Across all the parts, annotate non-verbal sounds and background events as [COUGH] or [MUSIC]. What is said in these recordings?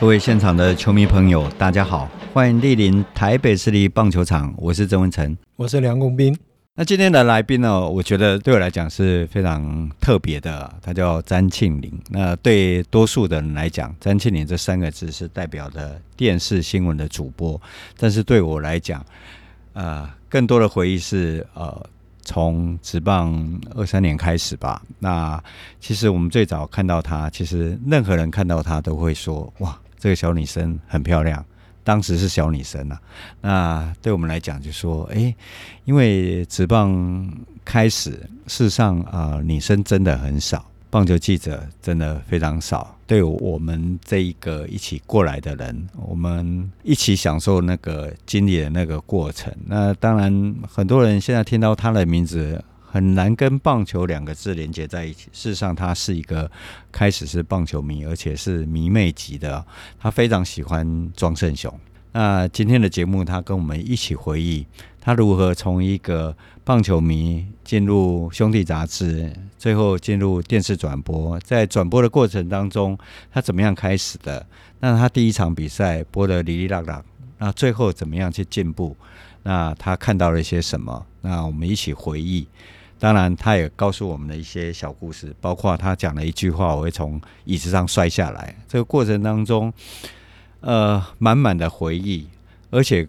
各位现场的球迷朋友，大家好，欢迎莅临台北市立棒球场。我是曾文成，我是梁公斌。那今天的来宾呢，我觉得对我来讲是非常特别的，他叫詹庆龄。那对多数的人来讲，詹庆龄这三个字是代表的电视新闻的主播，但是对我来讲，呃，更多的回忆是呃，从职棒二三年开始吧。那其实我们最早看到他，其实任何人看到他都会说，哇。这个小女生很漂亮，当时是小女生啊。那对我们来讲，就说，哎，因为职棒开始，事实上啊、女生真的很少，棒球记者真的非常少。对我们这一个一起过来的人，我们一起享受那个经历的那个过程。那当然，很多人现在听到她的名字。很难跟棒球两个字连接在一起。事实上，他是一个开始是棒球迷，而且是迷妹级的。他非常喜欢庄胜雄。那今天的节目，他跟我们一起回忆他如何从一个棒球迷进入兄弟杂志，最后进入电视转播。在转播的过程当中，他怎么样开始的？那他第一场比赛播得哩哩啦啦，那最后怎么样去进步？那他看到了一些什么？那我们一起回忆。当然，他也告诉我们的一些小故事，包括他讲了一句话：“我会从椅子上摔下来。”这个过程当中，呃，满满的回忆，而且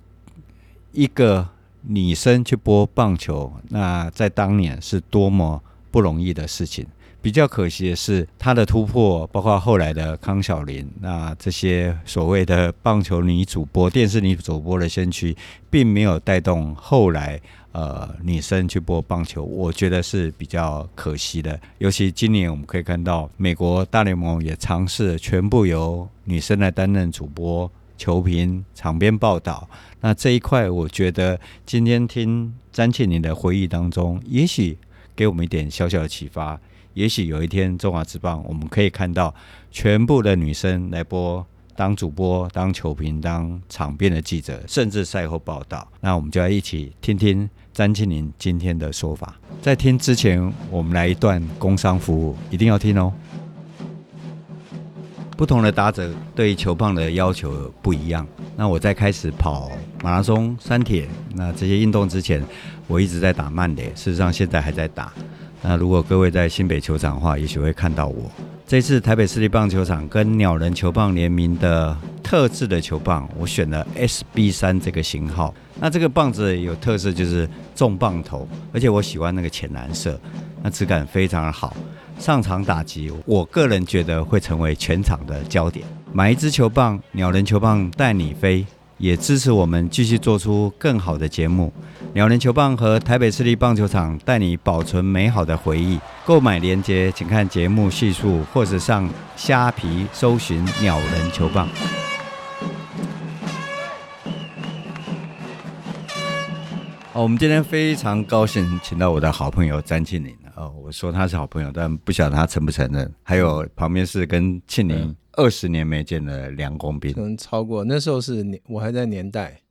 一个女生去播棒球，那在当年是多么不容易的事情。比较可惜的是，他的突破，包括后来的康晓琳，那这些所谓的棒球女主播、电视女主播的先驱，并没有带动后来。呃，女生去播棒球，我觉得是比较可惜的。尤其今年我们可以看到，美国大联盟也尝试全部由女生来担任主播、球评、场边报道。那这一块，我觉得今天听詹庆林的回忆当中，也许给我们一点小小的启发。也许有一天中华职棒，我们可以看到全部的女生来播。当主播、当球评、当场边的记者，甚至赛后报道，那我们就要一起听听詹庆林今天的说法。在听之前，我们来一段工商服务，一定要听哦。不同的打者对球棒的要求不一样。那我在开始跑马拉松、三铁，那这些运动之前，我一直在打慢垒，事实上现在还在打。那如果各位在新北球场的话，也许会看到我。这次台北市立棒球场跟鸟人球棒联名的特制的球棒，我选了 SB 三这个型号。那这个棒子有特色，就是重棒头，而且我喜欢那个浅蓝色，那质感非常好。上场打击，我个人觉得会成为全场的焦点。买一支球棒，鸟人球棒带你飞，也支持我们继续做出更好的节目。鸟人球棒和台北市立棒球场带你保存美好的回忆。购买链接请看节目叙述，或者上虾皮搜寻鸟人球棒。哦，我们今天非常高兴请到我的好朋友詹庆林。哦，我说他是好朋友，但不晓得他承不承认。还有旁边是跟庆龄二十年没见的梁公斌，可能超过那时候是年，我还在年代。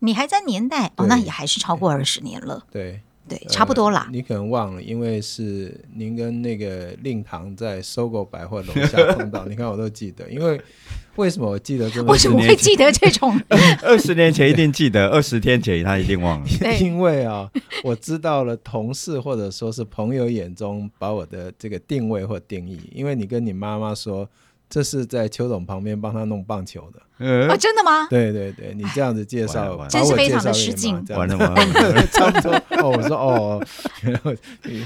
你还在年代哦，那也还是超过二十年了。对对，差不多啦、呃。你可能忘了，因为是您跟那个令堂在 SOGO 百货楼下碰到。你看，我都记得。因为 [LAUGHS] 为什么我记得这么？为什么会记得这种？[LAUGHS] 二十年前一定记得，二十天前他一定忘了。[LAUGHS] 因为啊，我知道了同事或者说是朋友眼中把我的这个定位或定义。因为你跟你妈妈说。这是在邱总旁边帮他弄棒球的，呃、哦，真的吗？对对对，你这样子介绍，真是非常的失敬。完了完了，差不多。哦，我说哦，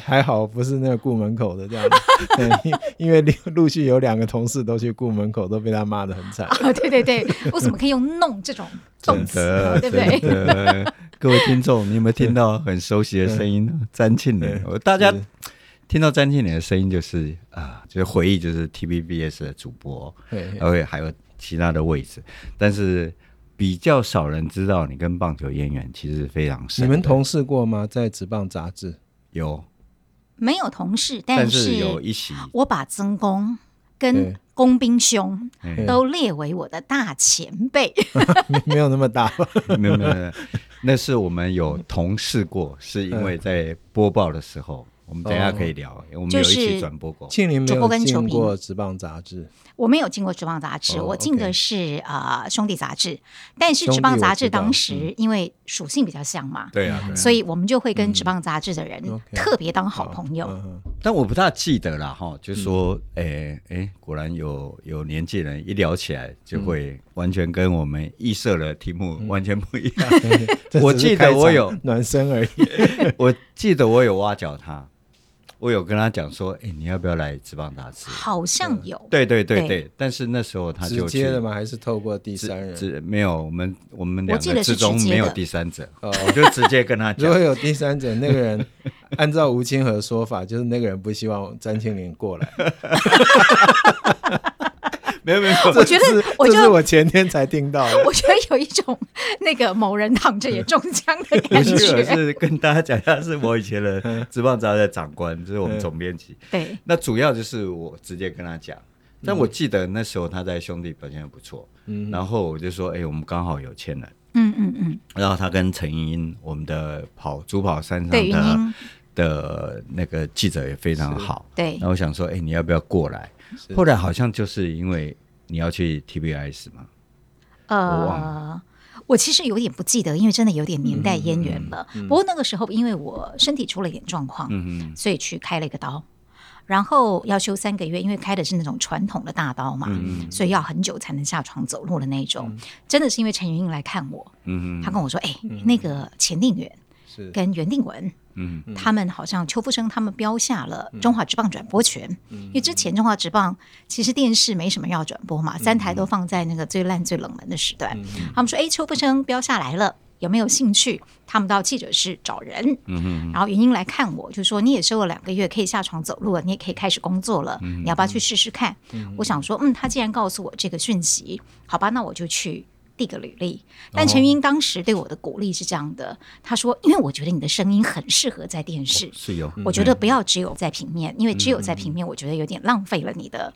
还好不是那个顾门口的这样子，[LAUGHS] 因为陆续有两个同事都去顾门口，都被他骂的很惨。啊，对对对，为什么可以用“弄”这种动词，对不对？[LAUGHS] 各位听众，你有没有听到很熟悉的声音？詹庆龄，大家。听到詹庆龄的声音，就是啊，就是回忆，就是 TVBS 的主播，而且还有其他的位置，但是比较少人知道你跟棒球渊源其实非常深。你们同事过吗？在职棒杂志有？没有同事，但是有一起。我把曾公跟工兵兄都列为我的大前辈，[LAUGHS] 没有那么大，[LAUGHS] 没有没有。那是我们有同事过，是因为在播报的时候。我们等一下可以聊，哦、我们有一起转播过。庆林没有进过职棒杂志，我没有进过职棒杂志，哦、我进的是啊、呃、兄弟杂志。但是职棒杂志当时因为属性比较像嘛，对啊，所以我们就会跟职棒杂志的人特别当好朋友。嗯、但我不大记得了哈，就是说，哎、嗯、哎，果然有有年纪人一聊起来就会完全跟我们预设的题目完全不一样。[LAUGHS] 嗯、我记得我有暖身而已，[LAUGHS] 我记得我有挖角他。我有跟他讲说，哎、欸，你要不要来职棒杂志？好像有。对对对对，对但是那时候他就直接的吗？还是透过第三人？没有，我们我们两个之中没有第三者。我，我就直接跟他讲，[LAUGHS] 如果有第三者，那个人 [LAUGHS] 按照吴清河说法，就是那个人不希望詹庆林过来。[LAUGHS] 没有没有，[LAUGHS] 我觉得，我这是我前天才听到的。[LAUGHS] 我觉得有一种那个某人躺着也中枪的感觉。是跟大家讲一下，是我以前的职棒杂志的长官，就是我们总编辑。[LAUGHS] 对，那主要就是我直接跟他讲。但我记得那时候他在兄弟表现不错，嗯，然后我就说，哎，我们刚好有签人，嗯嗯嗯。然后他跟陈英英，我们的跑主跑山上的的那个记者也非常好，对。那我想说，哎，你要不要过来？后来好像就是因为你要去 TBS 嘛，呃，我，我其实有点不记得，因为真的有点年代渊源了。嗯嗯嗯、不过那个时候，因为我身体出了一点状况，嗯嗯、所以去开了一个刀，然后要休三个月，因为开的是那种传统的大刀嘛，嗯嗯、所以要很久才能下床走路的那种。嗯、真的是因为陈云英来看我，嗯嗯、他跟我说：“哎、那个钱定远跟袁定文。”嗯，他们好像邱富生他们标下了中华职棒转播权，嗯、因为之前中华职棒其实电视没什么要转播嘛，嗯、三台都放在那个最烂最冷门的时段。嗯、他们说：“哎，邱富生标下来了，有没有兴趣？”他们到记者室找人，然后云英来看我，就说：“你也休了两个月，可以下床走路了，你也可以开始工作了，嗯、你要不要去试试看？”嗯、我想说：“嗯，他既然告诉我这个讯息，好吧，那我就去。”递个履历，但陈云当时对我的鼓励是这样的，他说：“因为我觉得你的声音很适合在电视，是有。我觉得不要只有在平面，因为只有在平面，我觉得有点浪费了你的。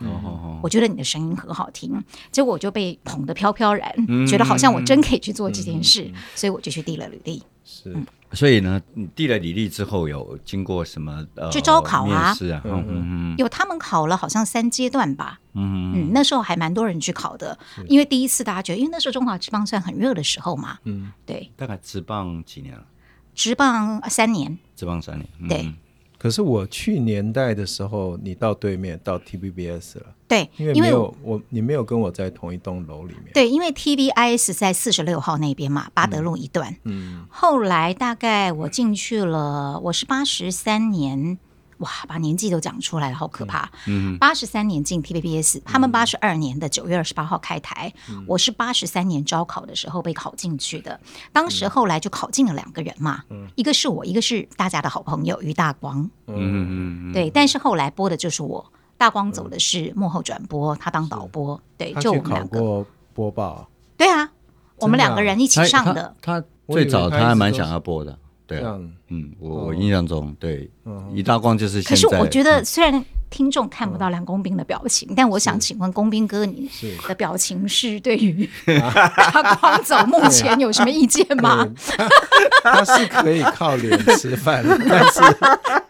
我觉得你的声音很好听，结果我就被捧得飘飘然，觉得好像我真可以去做这件事，所以我就去递了履历。是，所以呢，你递了履历之后，有经过什么呃去招考啊？是啊，嗯嗯有他们考了好像三阶段吧。嗯嗯，那时候还蛮多人去考的，因为第一次大家觉得，因为那时候中华职棒算很热的时候嘛。嗯，对。大概职棒几年了？职棒三年。职棒三年，对。可是我去年代的时候，你到对面到 TVBS 了。对，因为没有我，你没有跟我在同一栋楼里面。对，因为 TVBS 在四十六号那边嘛，巴德路一段。嗯。嗯，后来大概我进去了，我是八十三年。哇，把年纪都讲出来了，好可怕！嗯，八十三年进 TVBS，他们八十二年的九月二十八号开台，嗯、我是八十三年招考的时候被考进去的。当时后来就考进了两个人嘛，嗯、一个是我，一个是大家的好朋友于大光。嗯嗯嗯，对。但是后来播的就是我，大光走的是幕后转播，他当导播。对，就我们两个播报。对啊，我们两个人一起上的。他，他最早他还蛮想要播的。对，嗯，我我印象中，对，一大光就是。可是我觉得，虽然听众看不到梁公斌的表情，但我想请问公斌哥，你的表情是对于 [LAUGHS] 大光走目前有什么意见吗？[LAUGHS] 他是可以靠脸吃饭，[LAUGHS] 但是，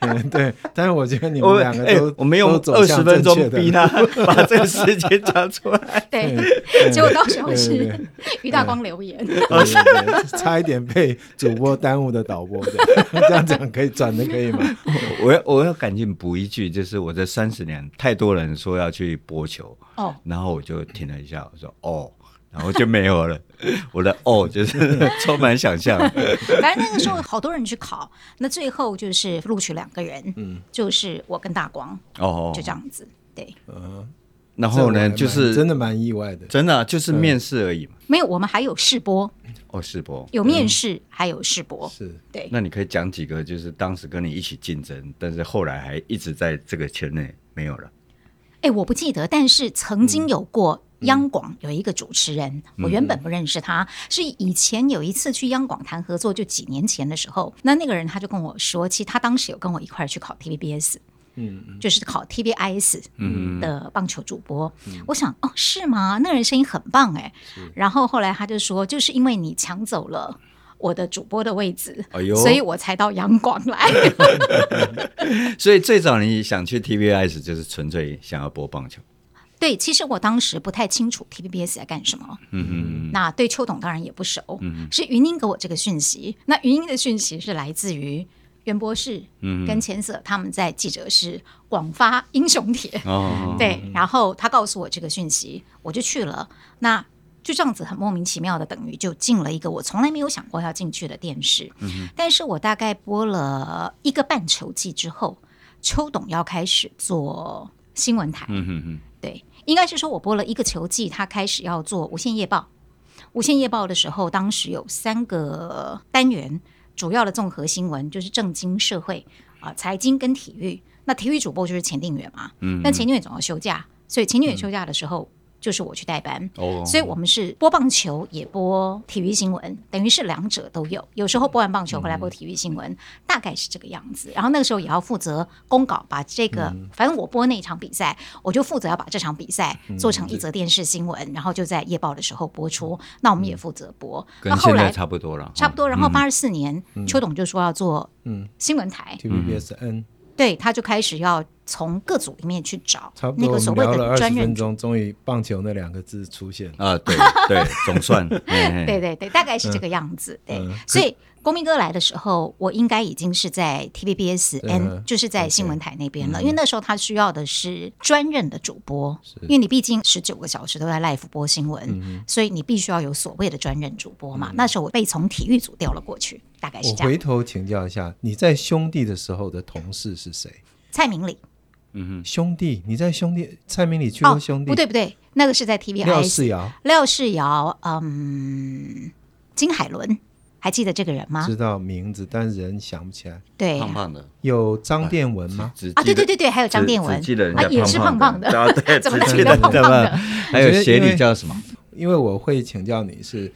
嗯，对，但是我觉得你们两个都，我们用二十分钟逼他把这个时间讲出来。对，结果到时候是于大光留言，差一点被主播耽误的导播，这样讲可以转的可以吗？我要我要赶紧补一句，就是我这三十年太多人说要去播球，哦，然后我就停了一下，我说哦。然后就没有了，[LAUGHS] 我的哦就是 [LAUGHS] 充满想象。反正那个时候好多人去考，那最后就是录取两个人，嗯，就是我跟大光，哦，就这样子，对，嗯，然后呢，就是真的蛮意外的，真的就是面试而已嘛，没有，我们还有试播，哦，试播。有面试，还有试播，是。对。那你可以讲几个，就是当时跟你一起竞争，但是后来还一直在这个圈内没有了。哎，我不记得，但是曾经有过。央广有一个主持人，我原本不认识他，是以前有一次去央广谈合作，就几年前的时候，那那个人他就跟我说，其实他当时有跟我一块儿去考 TVBS，嗯，就是考 TVIS 的棒球主播。我想，哦，是吗？那人声音很棒哎。然后后来他就说，就是因为你抢走了我的主播的位置，所以我才到阳光来。[LAUGHS] 所以最早你想去 TVBS 就是纯粹想要播棒球。对，其实我当时不太清楚 TVBS 在干什么。嗯嗯那对邱董当然也不熟。嗯是云英给我这个讯息。那云英的讯息是来自于袁博士，嗯跟千色他们在记者室广发英雄帖。哦，[LAUGHS] 对，然后他告诉我这个讯息，我就去了。那就这样子很莫名其妙的，等于就进了一个我从来没有想过要进去的电视。嗯但是我大概播了一个半球季之后，邱董要开始做新闻台。嗯哼哼，对，应该是说我播了一个球季，他开始要做无线夜报。无线夜报的时候，当时有三个单元，主要的综合新闻就是政经社会啊、财经跟体育。那体育主播就是钱定远嘛，嗯，但钱定远总要休假，所以钱定远休假的时候。就是我去代班，哦，所以我们是播棒球也播体育新闻，等于是两者都有。有时候播完棒球回来播体育新闻，大概是这个样子。然后那个时候也要负责公稿，把这个反正我播那一场比赛，我就负责要把这场比赛做成一则电视新闻，然后就在夜报的时候播出。那我们也负责播。那后来跟现在差不多了，差不多。然后八十四年，邱董就说要做新闻台，TVBS N，对，他就开始要从各组里面去找差不多我那个所谓们聊了二十的专任分钟，终于棒球那两个字出现了。啊，对对，[LAUGHS] 总算，对对对，大概是这个样子。对，嗯所以公民哥来的时候，我应该已经是在 TVBS 对 N，嗯就是在新闻台那边了。嗯因为那时候他需要的是专任的主播，因为你毕竟十九个小时都在 live 播新闻，嗯所以你必须要有所谓的专任主播嘛。那时候我被从体育组调了过去，大概是我这样。回头请教一下，你在兄弟的时候的同事是谁？蔡明礼兄弟，你在兄弟蔡明里去过兄弟？不对不对，那个是在 TVBS。廖世尧廖世尧，嗯，金海伦，还记得这个人吗？知道名字，但人想不起来。对胖胖的有张殿文吗？啊，对对对对，还有张殿文，记得啊，也是胖胖的，啊对，[LAUGHS] 怎么只记得胖胖的？还有协理叫什么？因为我会请教你是，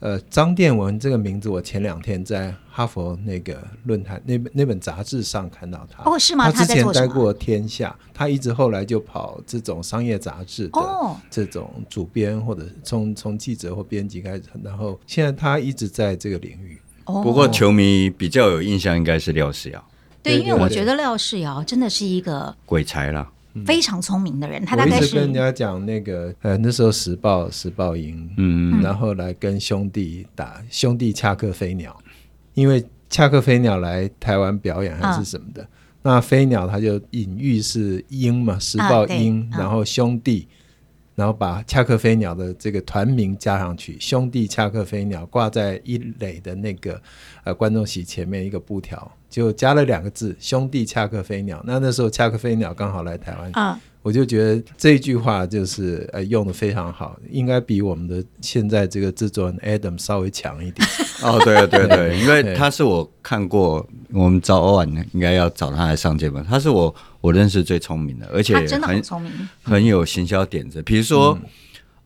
呃，张殿文这个名字，我前两天在哈佛那个论坛那本那本杂志上看到他。哦，是吗？他之前？待过《天下》，他一直后来就跑这种商业杂志的哦，这种主编，或者从从记者或编辑开始，然后现在他一直在这个领域。哦不过球迷比较有印象，应该是廖世尧，对，因为我对觉得廖世尧真的是一个鬼才啦。非常聪明的人，他大概是跟人家讲那个，呃，那时候时报时报赢，嗯，然后来跟兄弟打兄弟恰克飞鸟，因为恰克飞鸟来台湾表演还是什么的，那飞鸟它就隐喻是鹰嘛，时报鹰，嗯。然后兄弟，然后把恰克飞鸟的这个团名加上去，兄弟恰克飞鸟挂在一垒的那个呃观众席前面一个布条，就加了两个字兄弟恰克飞鸟。那那时候恰克飞鸟刚好来台湾。啊，我就觉得这句话就是呃用的非常好，应该比我们的现在这个制作人 Adam 稍微强一点。[LAUGHS] 哦，对对对，因为他是我看过，我们早晚应该要找他来上节目。他是我我认识最聪明的，而且他真的很很聪明。很有行销点子。比如说，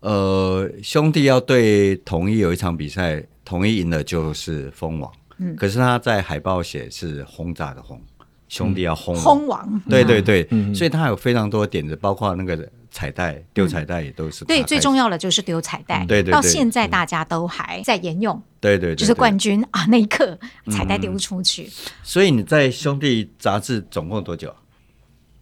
呃，兄弟要对统一有一场比赛，统一赢了就是封王，嗯。可是他在海报写是轰炸的轰，兄弟要轰。轰王，对对对，嗯。所以他有非常多点子，包括那个彩带丢彩带也都是对，最重要，的就是丢彩带，嗯对对对到现在大家都还在沿用，对对对，就是冠军啊那一刻彩带丢出去，所以你在兄弟杂志总共多久？啊？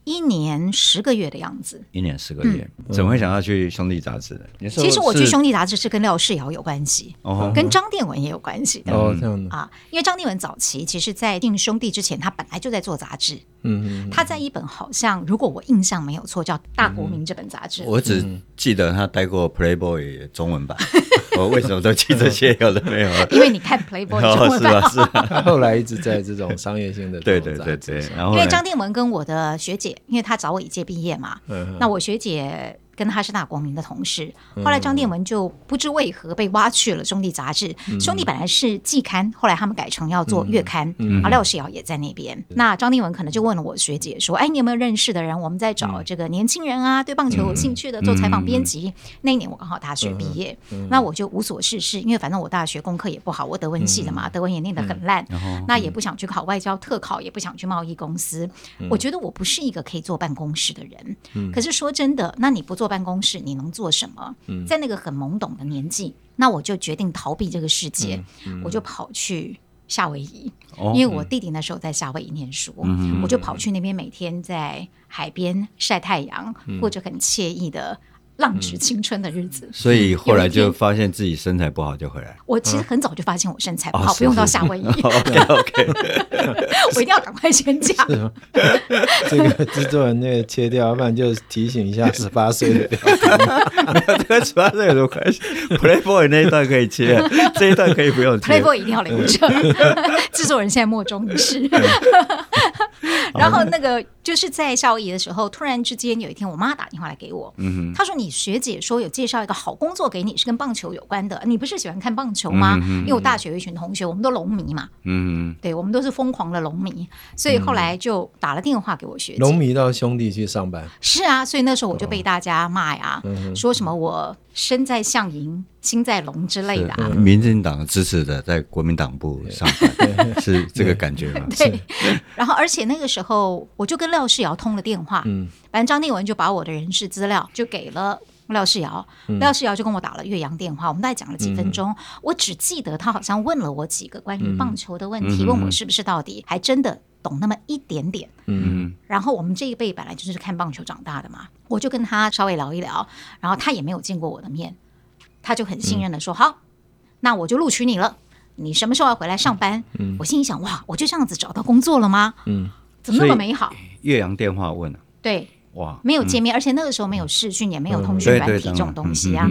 一年十个月的样子。一年十个月，怎么会想要去兄弟杂志呢？其实我去兄弟杂志是跟廖世尧有关系，哦跟张定文也有关系的。哦，这样的，啊，因为张定文早期其实，在进兄弟之前，他本来就在做杂志。嗯嗯，他在一本好像，如果我印象没有错，叫《大国民》这本杂志。我只记得他待过 Playboy 中文版，[LAUGHS] 我为什么都记这些？有的没有。[LAUGHS] 因为你看 Playboy 中哦，文版，是啊，是后来一直在这种商业性的 [LAUGHS] 对对对对。然后因为张定文跟我的学姐，因为他早我一届毕业嘛，嗯那我学姐跟他是大光明的同事。后来张电文就不知为何被挖去了兄弟杂志，兄弟本来是季刊，后来他们改成要做月刊，啊，廖世尧也在那边。那张电文可能就问了我学姐说：“哎，你有没有认识的人？我们在找这个年轻人啊，对棒球有兴趣的，做采访编辑。”那一年我刚好大学毕业，那我就无所事事，因为反正我大学功课也不好，我德文系的嘛，德文也念得很烂，那也不想去考外交特考，也不想去贸易公司。我觉得我不是一个可以坐办公室的人。可是说真的，那你不做坐办公室，你能做什么？在那个很懵懂的年纪，那我就决定逃避这个世界，我就跑去夏威夷，因为我弟弟那时候在夏威夷念书，我就跑去那边，每天在海边晒太阳，过着很惬意的。浪掷青春的日子，所以后来就发现自己身材不好，就回来。我其实很早就发现我身材不好，不用到夏威夷。[LAUGHS] OK OK，[LAUGHS] 我一定要赶快先讲。[LAUGHS] 这个制作人那个切掉，要不然就提醒一下十八岁的标题。没有，这个十八岁有什么关系？Playboy 那一段可以切，这一段可以不用切。Playboy 一定要留着。制作人现在莫衷一是。然后那个就是在夏威夷的时候，突然之间有一天，我妈打电话来给我，她说你。学姐说有介绍一个好工作给你，是跟棒球有关的。你不是喜欢看棒球吗？嗯、因为我大学有一群同学，我们都龙迷嘛。嗯，对，我们都是疯狂的龙迷，所以后来就打了电话给我学姐。龙迷到兄弟去上班。是啊，所以那时候我就被大家骂呀，哦、说什么我身在象营，心在龙之类的、啊。民进党支持的在国民党部上班，[LAUGHS] 是这个感觉吗？对。[LAUGHS] 然后，而且那个时候我就跟廖世尧通了电话。嗯。反正张定文就把我的人事资料就给了廖世尧，嗯、廖世尧就跟我打了岳阳电话，我们大概讲了几分钟。嗯、我只记得他好像问了我几个关于棒球的问题，嗯、问我是不是到底还真的懂那么一点点。嗯，然后我们这一辈本来就是看棒球长大的嘛，我就跟他稍微聊一聊，然后他也没有见过我的面，他就很信任的说：“嗯、好，那我就录取你了。你什么时候要回来上班？”嗯、我心里想：“哇，我就这样子找到工作了吗？嗯，怎么那么美好？”岳阳电话问了，对。哇，没有见面，而且那个时候没有视讯，也没有通讯软体这种东西啊。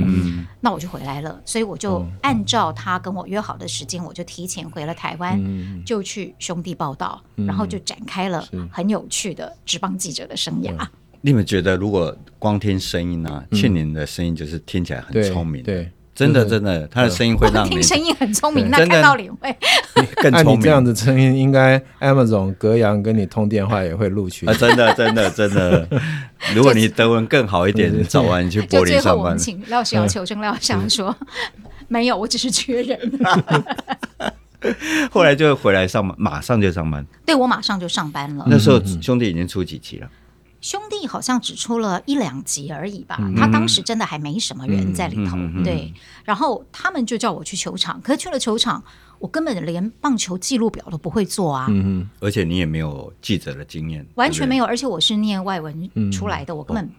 那我就回来了，所以我就按照他跟我约好的时间，我就提前回了台湾，就去兄弟报道，然后就展开了很有趣的职棒记者的生涯。你们觉得，如果光听声音呢？庆龄的声音就是听起来很聪明，对。真的，真的，他的声音会让你听声音很聪明，那看到脸会更聪明。你这样子声音，应该 Amazon 格阳跟你通电话也会录取啊！真的，真的，真的。[LAUGHS] 如果你德文更好一点，早晚你去柏林上班。[LAUGHS] 请廖世瑶求证，廖世瑶说没有，我只是缺人。[LAUGHS] 后来就回来上班，马上就上班。对，我马上就上班了。那时候兄弟已经出几期了？兄弟好像只出了一两集而已吧，他当时真的还没什么人在里头，对。然后他们就叫我去球场，可是去了球场，我根本连棒球记录表都不会做啊。嗯，而且你也没有记者的经验，完全没有。而且我是念外文出来的，我根本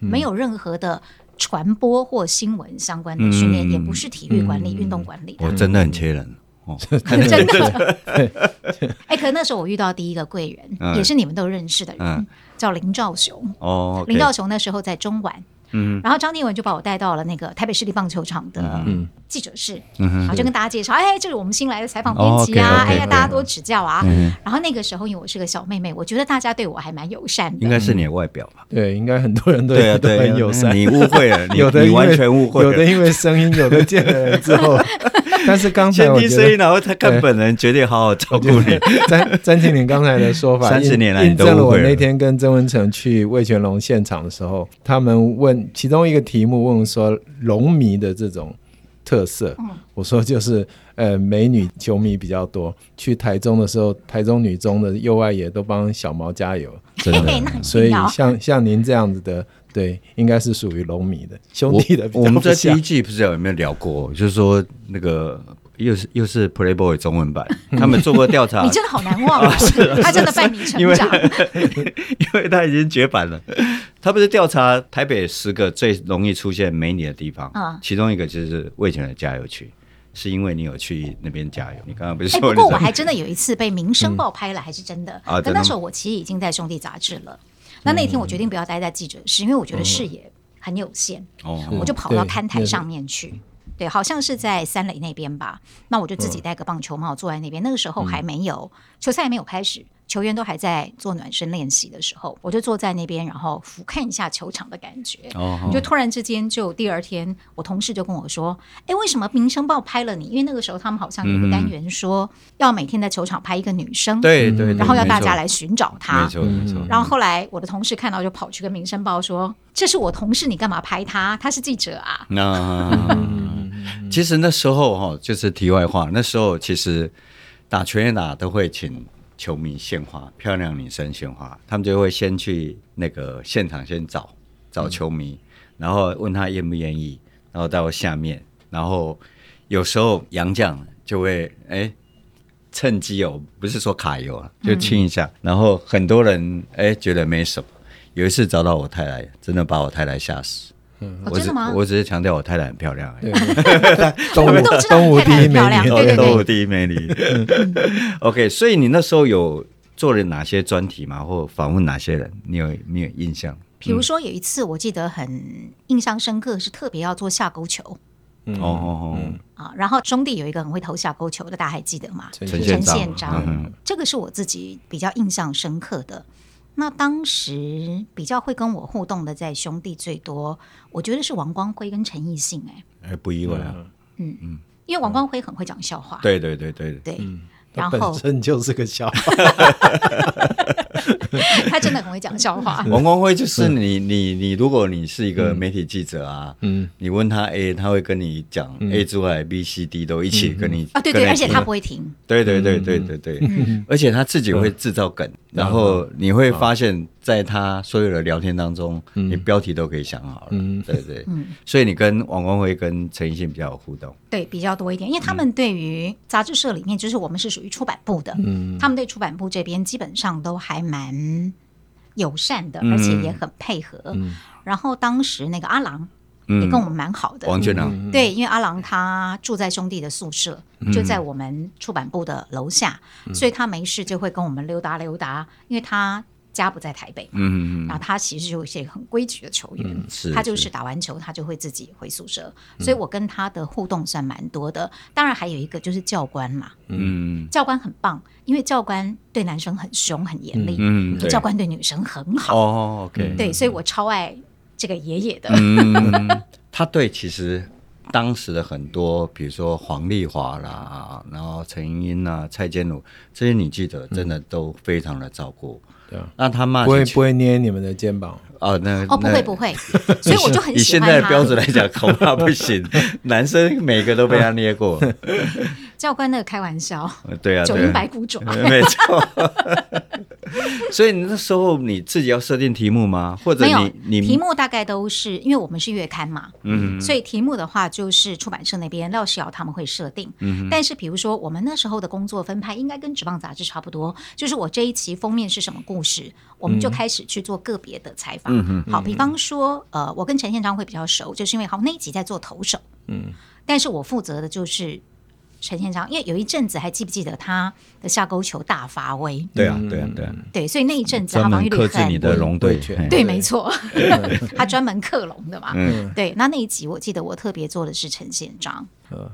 没有任何的传播或新闻相关的训练，也不是体育管理、运动管理。我真的很缺人哦，[LAUGHS] 真的。[LAUGHS] 哎，可是那时候我遇到第一个贵人，也是你们都认识的人。叫林兆雄哦，林兆雄那时候在中晚，嗯，然后张定文就把我带到了那个台北市立棒球场的记者室，嗯然后就跟大家介绍，哎，这是我们新来的采访编辑啊，哎呀，大家多指教啊。然后那个时候因为我是个小妹妹，我觉得大家对我还蛮友善的，应该是你的外表吧？对，应该很多人都都很友善。你误会了，[LAUGHS] 有的完全误会，有的因为声音，有的见了人之后。[LAUGHS] 但是刚才我觉得，然后他看本人，决定好好照顾你。[LAUGHS] 詹詹庆林刚才的说法，三十年来你都了。印证了我那天跟曾文成去魏全龙现场的时候，他们问其中一个题目，问说龙迷的这种特色。我说就是呃，美女球迷比较多。去台中的时候，台中女中的右外野都帮小毛加油，真 [LAUGHS] 的。所以像像您这样子的。对，应该是属于龙迷的兄弟的。我们在第一季不知道有没有聊过，就是说那个又是又是 Playboy 中文版，[LAUGHS] 他们做过调查。你真的好难忘啊！[LAUGHS] 他真的伴你成长，[LAUGHS] 因为他已经绝版了。他不是调查台北十个最容易出现美女的地方，其中一个就是味全的加油区，是因为你有去那边加油。你刚刚不是说？不过我还真的有一次被民生报拍了，还是真的。啊，那时候我其实已经在兄弟杂志了。那那天我决定不要待在记者室，因为我觉得视野很有限，我就跑到看台上面去。对，好像是在三垒那边吧。那我就自己戴个棒球帽坐在那边。那个时候还没有球赛还没有开始。球员都还在做暖身练习的时候，我就坐在那边，然后俯瞰一下球场的感觉。哦，就突然之间，就第二天，我同事就跟我说：“哎，为什么《民生报》拍了你？因为那个时候他们好像有个单元说要每天在球场拍一个女生，对对，然后要大家来寻找她。没错没错。然后后来我的同事看到就跑去跟《民生报》说：‘这是我同事，你干嘛拍她？她是记者啊。’那其实那时候哈，就是题外话，那时候其实打全垒打都会请。球迷献花，漂亮女生献花，他们就会先去那个现场先找找球迷，嗯、然后问他愿不愿意，然后到下面，然后有时候杨绛就会哎趁机哦，不是说卡油啊，就亲一下，嗯、然后很多人哎觉得没什么。有一次找到我太太，真的把我太太吓死。嗯，我只我只是强调我太太很漂亮而已。东吴东吴第一美女，东吴第一美女。OK，所以你那时候有做了哪些专题吗？或访问哪些人？你有没有印象？比如说有一次，我记得很印象深刻，是特别要做下勾球。哦哦哦。啊，然后兄弟有一个很会投下勾球的，大家还记得吗？陈宪章。这个是我自己比较印象深刻的。那当时比较会跟我互动的，在兄弟最多，我觉得是王光辉跟陈奕迅。哎，哎，不意外啊。嗯嗯，因为王光辉很会讲笑话。对对对对对。然后本身就是个笑话。[LAUGHS] 他真的很会讲笑话。[LAUGHS] 王光辉就是你你你，如果你是一个媒体记者啊，嗯，你问他 A，他会跟你讲 A 之外 B、C、D 都一起跟你啊，对对，而且他不会停。对对对对对对，而且他自己会制造梗，然后你会发现在他所有的聊天当中，你标题都可以想好了，嗯，对对，嗯，所以你跟王光辉跟陈奕迅比较有互动，对，比较多一点，因为他们对于杂志社里面，就是我们是属于出版部的，嗯，他们对出版部这边基本上都还蛮友善的，而且也很配合。然后当时那个阿郎也跟我们蛮好的，王俊郎，对，因为阿郎他住在兄弟的宿舍，就在我们出版部的楼下，所以他没事就会跟我们溜达溜达，因为他。家不在台北，嗯嗯，然后他其实就是一个很规矩的球员，是他就是。打完球他就会自己回宿舍，所以我跟他的互动算蛮多的。当然还有一个就是教官嘛，嗯，教官很棒，因为教官对男生很凶很严厉，嗯，教官对女生很好，哦，OK，对，所以我超爱这个爷爷的。嗯，他对其实当时的很多，比如说黄丽华啦，然后陈英英啊、蔡健儒这些女记者，真的都非常的照顾。对啊那他骂不会不会捏你们的肩膀哦？那哦不会不会，[LAUGHS] 所以我就很喜欢。以现在的标准来讲，恐怕不行。男生每个都被他捏过。教官那个开玩笑，对啊，九阴白骨爪，[LAUGHS] 没错。[LAUGHS] 所以你那时候你自己要设定题目吗？或者你你题目大概都是因为我们是月刊嘛，嗯，所以题目的话就是出版社那边廖世尧他们会设定。嗯，但是比如说我们那时候的工作分派应该跟纸棒杂志差不多，就是我这一期封面是什么故事，我们就开始去做个别的采访。嗯，好，比方说呃，我跟陈宪章会比较熟，就是因为好那一集在做投手，嗯，但是我负责的就是。陈宪章，因为有一阵子还记不记得他的下勾球大发威？对啊，对啊，对啊，对，所以那一阵子他防御率很。你的龙队对，没错，[LAUGHS] 他专门克隆的嘛。嗯，对，那那一集我记得我特别做的是陈宪章。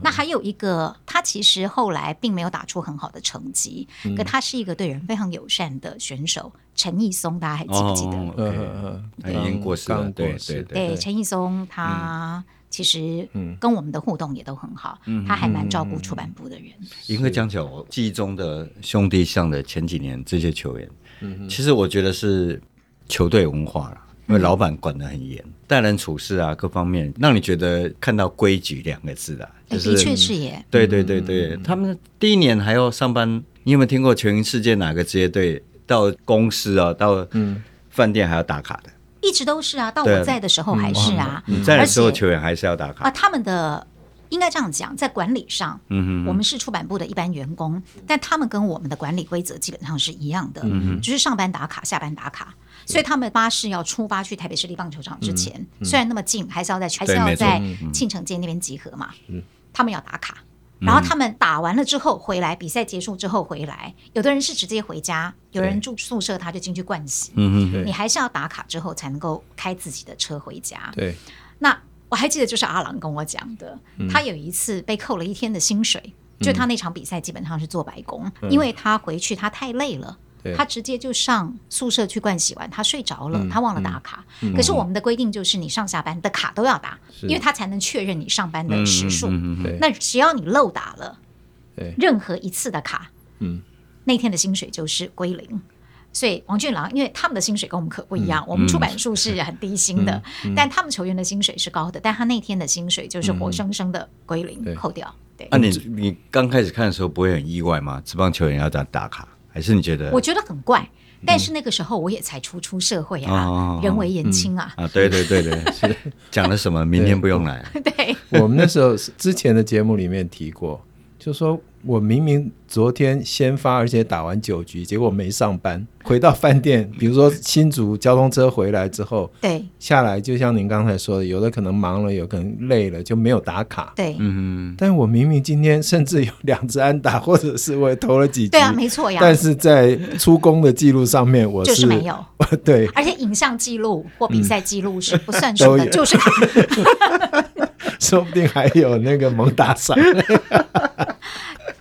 那还有一个，他其实后来并没有打出很好的成绩，可他是一个对人非常友善的选手，陈义松，大家还记不记得？嗯，他已经过世了。对对对，陈义松他。其实，跟我们的互动也都很好，嗯、他还蛮照顾出版部的人。因为讲起来，我记忆中的兄弟象的前几年这些球员，嗯、哼其实我觉得是球队文化了，因为老板管得很严，待、嗯、人处事啊各方面，让你觉得看到规矩两个字啊，就是、的确是耶。对对对对，嗯、他们第一年还要上班，你有没有听过全英世界哪个职业队到公司啊，到饭店还要打卡的？一直都是啊，到我在的时候还是啊。你在的时候，球员还是要打卡啊。他们的应该这样讲，在管理上，嗯哼，我们是出版部的一般员工，但他们跟我们的管理规则基本上是一样的，嗯哼，就是上班打卡，下班打卡。所以他们巴士要出发去台北市立棒球场之前，虽然那么近，还是要在还是要在庆城街那边集合嘛。他们要打卡。然后他们打完了之后回来，比赛结束之后回来，有的人是直接回家，有人住宿舍，他就进去盥洗。嗯嗯，你还是要打卡之后才能够开自己的车回家。对，那我还记得就是阿郎跟我讲的，他有一次被扣了一天的薪水，就他那场比赛基本上是做白工，因为他回去他太累了。他直接就上宿舍去盥洗完，他睡着了，他忘了打卡。可是我们的规定就是你上下班的卡都要打，因为他才能确认你上班的时数。那只要你漏打了，任何一次的卡，那天的薪水就是归零。所以王俊郎，因为他们的薪水跟我们可不一样，我们出版数是很低薪的，但他们球员的薪水是高的，但他那天的薪水就是活生生的归零扣掉。对，那你你刚开始看的时候不会很意外吗？这帮球员要这样打卡？还是你觉得？我觉得很怪，但是那个时候我也才初出社会啊，人微言轻啊。啊，对对对对，[LAUGHS] 是讲了什么？明天不用来。对，[LAUGHS] 我们那时候之前的节目里面提过，就说。我明明昨天先发，而且打完九局，结果没上班。回到饭店，比如说新竹交通车回来之后，对，下来就像您刚才说的，有的可能忙了，有可能累了，就没有打卡。对，嗯。但我明明今天甚至有两只安打，或者是我也投了几局，对啊，没错呀。但是在出工的记录上面，我是就是没有。[LAUGHS] 对，而且影像记录或比赛记录是不算数的，嗯、就是。[LAUGHS] 说不定还有那个蒙打赏。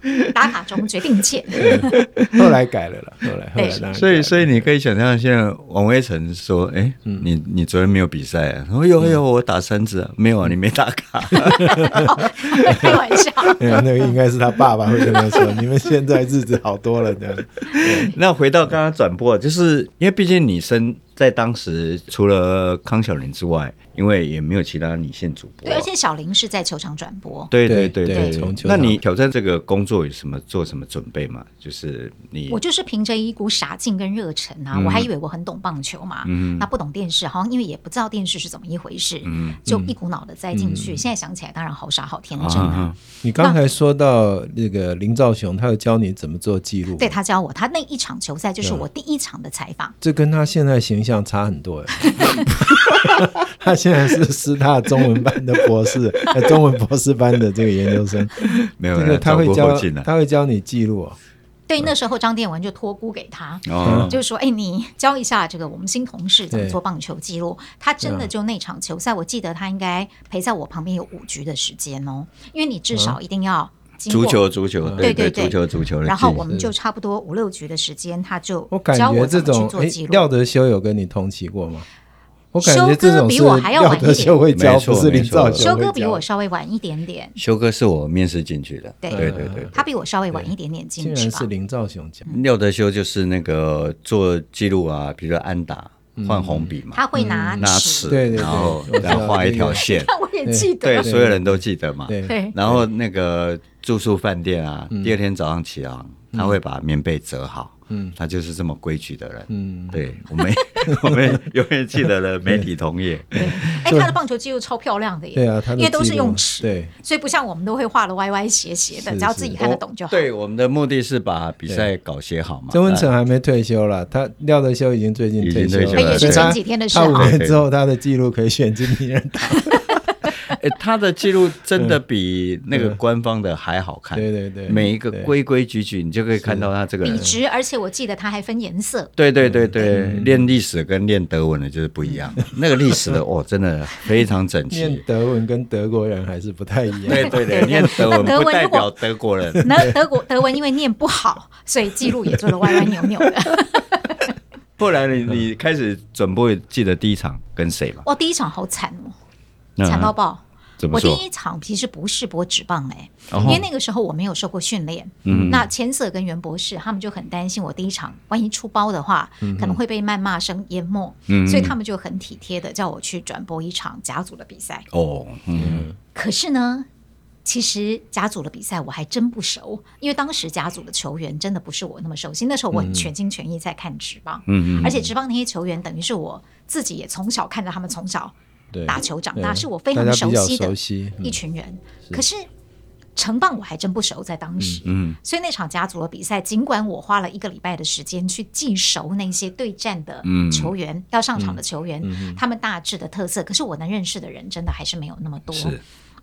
[LAUGHS] 打卡中决定见，[LAUGHS] 后来改了了，后来后来，所以所以你可以想象，现在王威晨说：“哎，你你昨天没有比赛啊？”我有有，我打三支啊，没有啊，你没打卡。[LAUGHS] 开玩笑，那个应该是他爸爸会跟他说：“你们现在日子好多了。”这样。那回到刚刚转播，就是因为毕竟你生。在当时，除了康晓玲之外，因为也没有其他女性主播。对，而且小玲是在球场转播。对对对对，对。那你挑战这个工作有什么做什么准备吗？就是你，我就是凭着一股傻劲跟热忱啊！嗯、我还以为我很懂棒球嘛，嗯、那不懂电视，好像因为也不知道电视是怎么一回事，嗯、就一股脑的栽进去。嗯、现在想起来，当然好傻好天真啊！啊你刚才说到那个林兆雄，他有教你怎么做记录？对，他教我，他那一场球赛就是我第一场的采访。这跟他现在形象。这样差很多 [LAUGHS] 他现在是师大中文班的博士，中文博士班的这个研究生，没有，这个他会教，他会教你记录。对，那时候张殿文就托孤给他，就是说，哎，你教一下这个我们新同事怎么做棒球记录。他真的就那场球赛，我记得他应该陪在我旁边有五局的时间哦，因为你至少一定要。足球，足球，对对对，足球，足球。然后我们就差不多五六局的时间，他就我感觉这种廖德修有跟你同期过吗？我感觉修哥比我还要晚一点，不是林兆雄。修哥比我稍微晚一点点。修哥是我面试进去的，对对对，他比我稍微晚一点点进去。是林兆雄讲。廖德修就是那个做记录啊，比如说安打。换红笔嘛？他会拿拿尺，然后然后画一条线。[LAUGHS] 我也记得，对，所有人都记得嘛。对，然后那个住宿饭店啊，第二天早上起床，他会把棉被折好。嗯，他就是这么规矩的人。嗯，对，我们我们永远记得了媒体同业。[LAUGHS] 哎，他的棒球记录超漂亮的耶。对啊，因为都是用尺，对，所以不像我们都会画的歪歪斜斜的，只要自己看得懂就好。对，我们的目的是把比赛稿写好嘛。曾文成还没退休了，他廖德修已经最近退休了，也是前几天的事。他五年之后，他的记录可以选进名人堂。[LAUGHS] 哎，他的记录真的比那个官方的还好看。对对对，每一个规规矩矩，你就可以看到他这个人。笔直，而且我记得他还分颜色。对对对对，练历史跟练德文的就是不一样。那个历史的哦，真的非常整齐。[LAUGHS] 练德文跟德国人还是不太一样。对对对，练德文不代表德国人。那德国德文因为念不好，所以记录也做的歪歪扭扭的。[LAUGHS] 不然你你开始转播，记得第一场跟谁吗？哇，第一场好惨哦，惨到爆。我第一场其实不是播纸棒嘞，因为那个时候我没有受过训练。嗯，那千色跟袁博士他们就很担心我第一场万一出包的话，可能会被谩骂声淹没。嗯，所以他们就很体贴的叫我去转播一场甲组的比赛。哦，嗯。可是呢，其实甲组的比赛我还真不熟，因为当时甲组的球员真的不是我那么熟悉。那时候我很全心全意在看职棒，嗯，而且职棒那些球员等于是我自己也从小看着他们从小。打球长大是我非常熟悉的一群人，可是城棒我还真不熟，在当时，嗯所以那场甲组的比赛，尽管我花了一个礼拜的时间去记熟那些对战的球员，要上场的球员，他们大致的特色，可是我能认识的人真的还是没有那么多。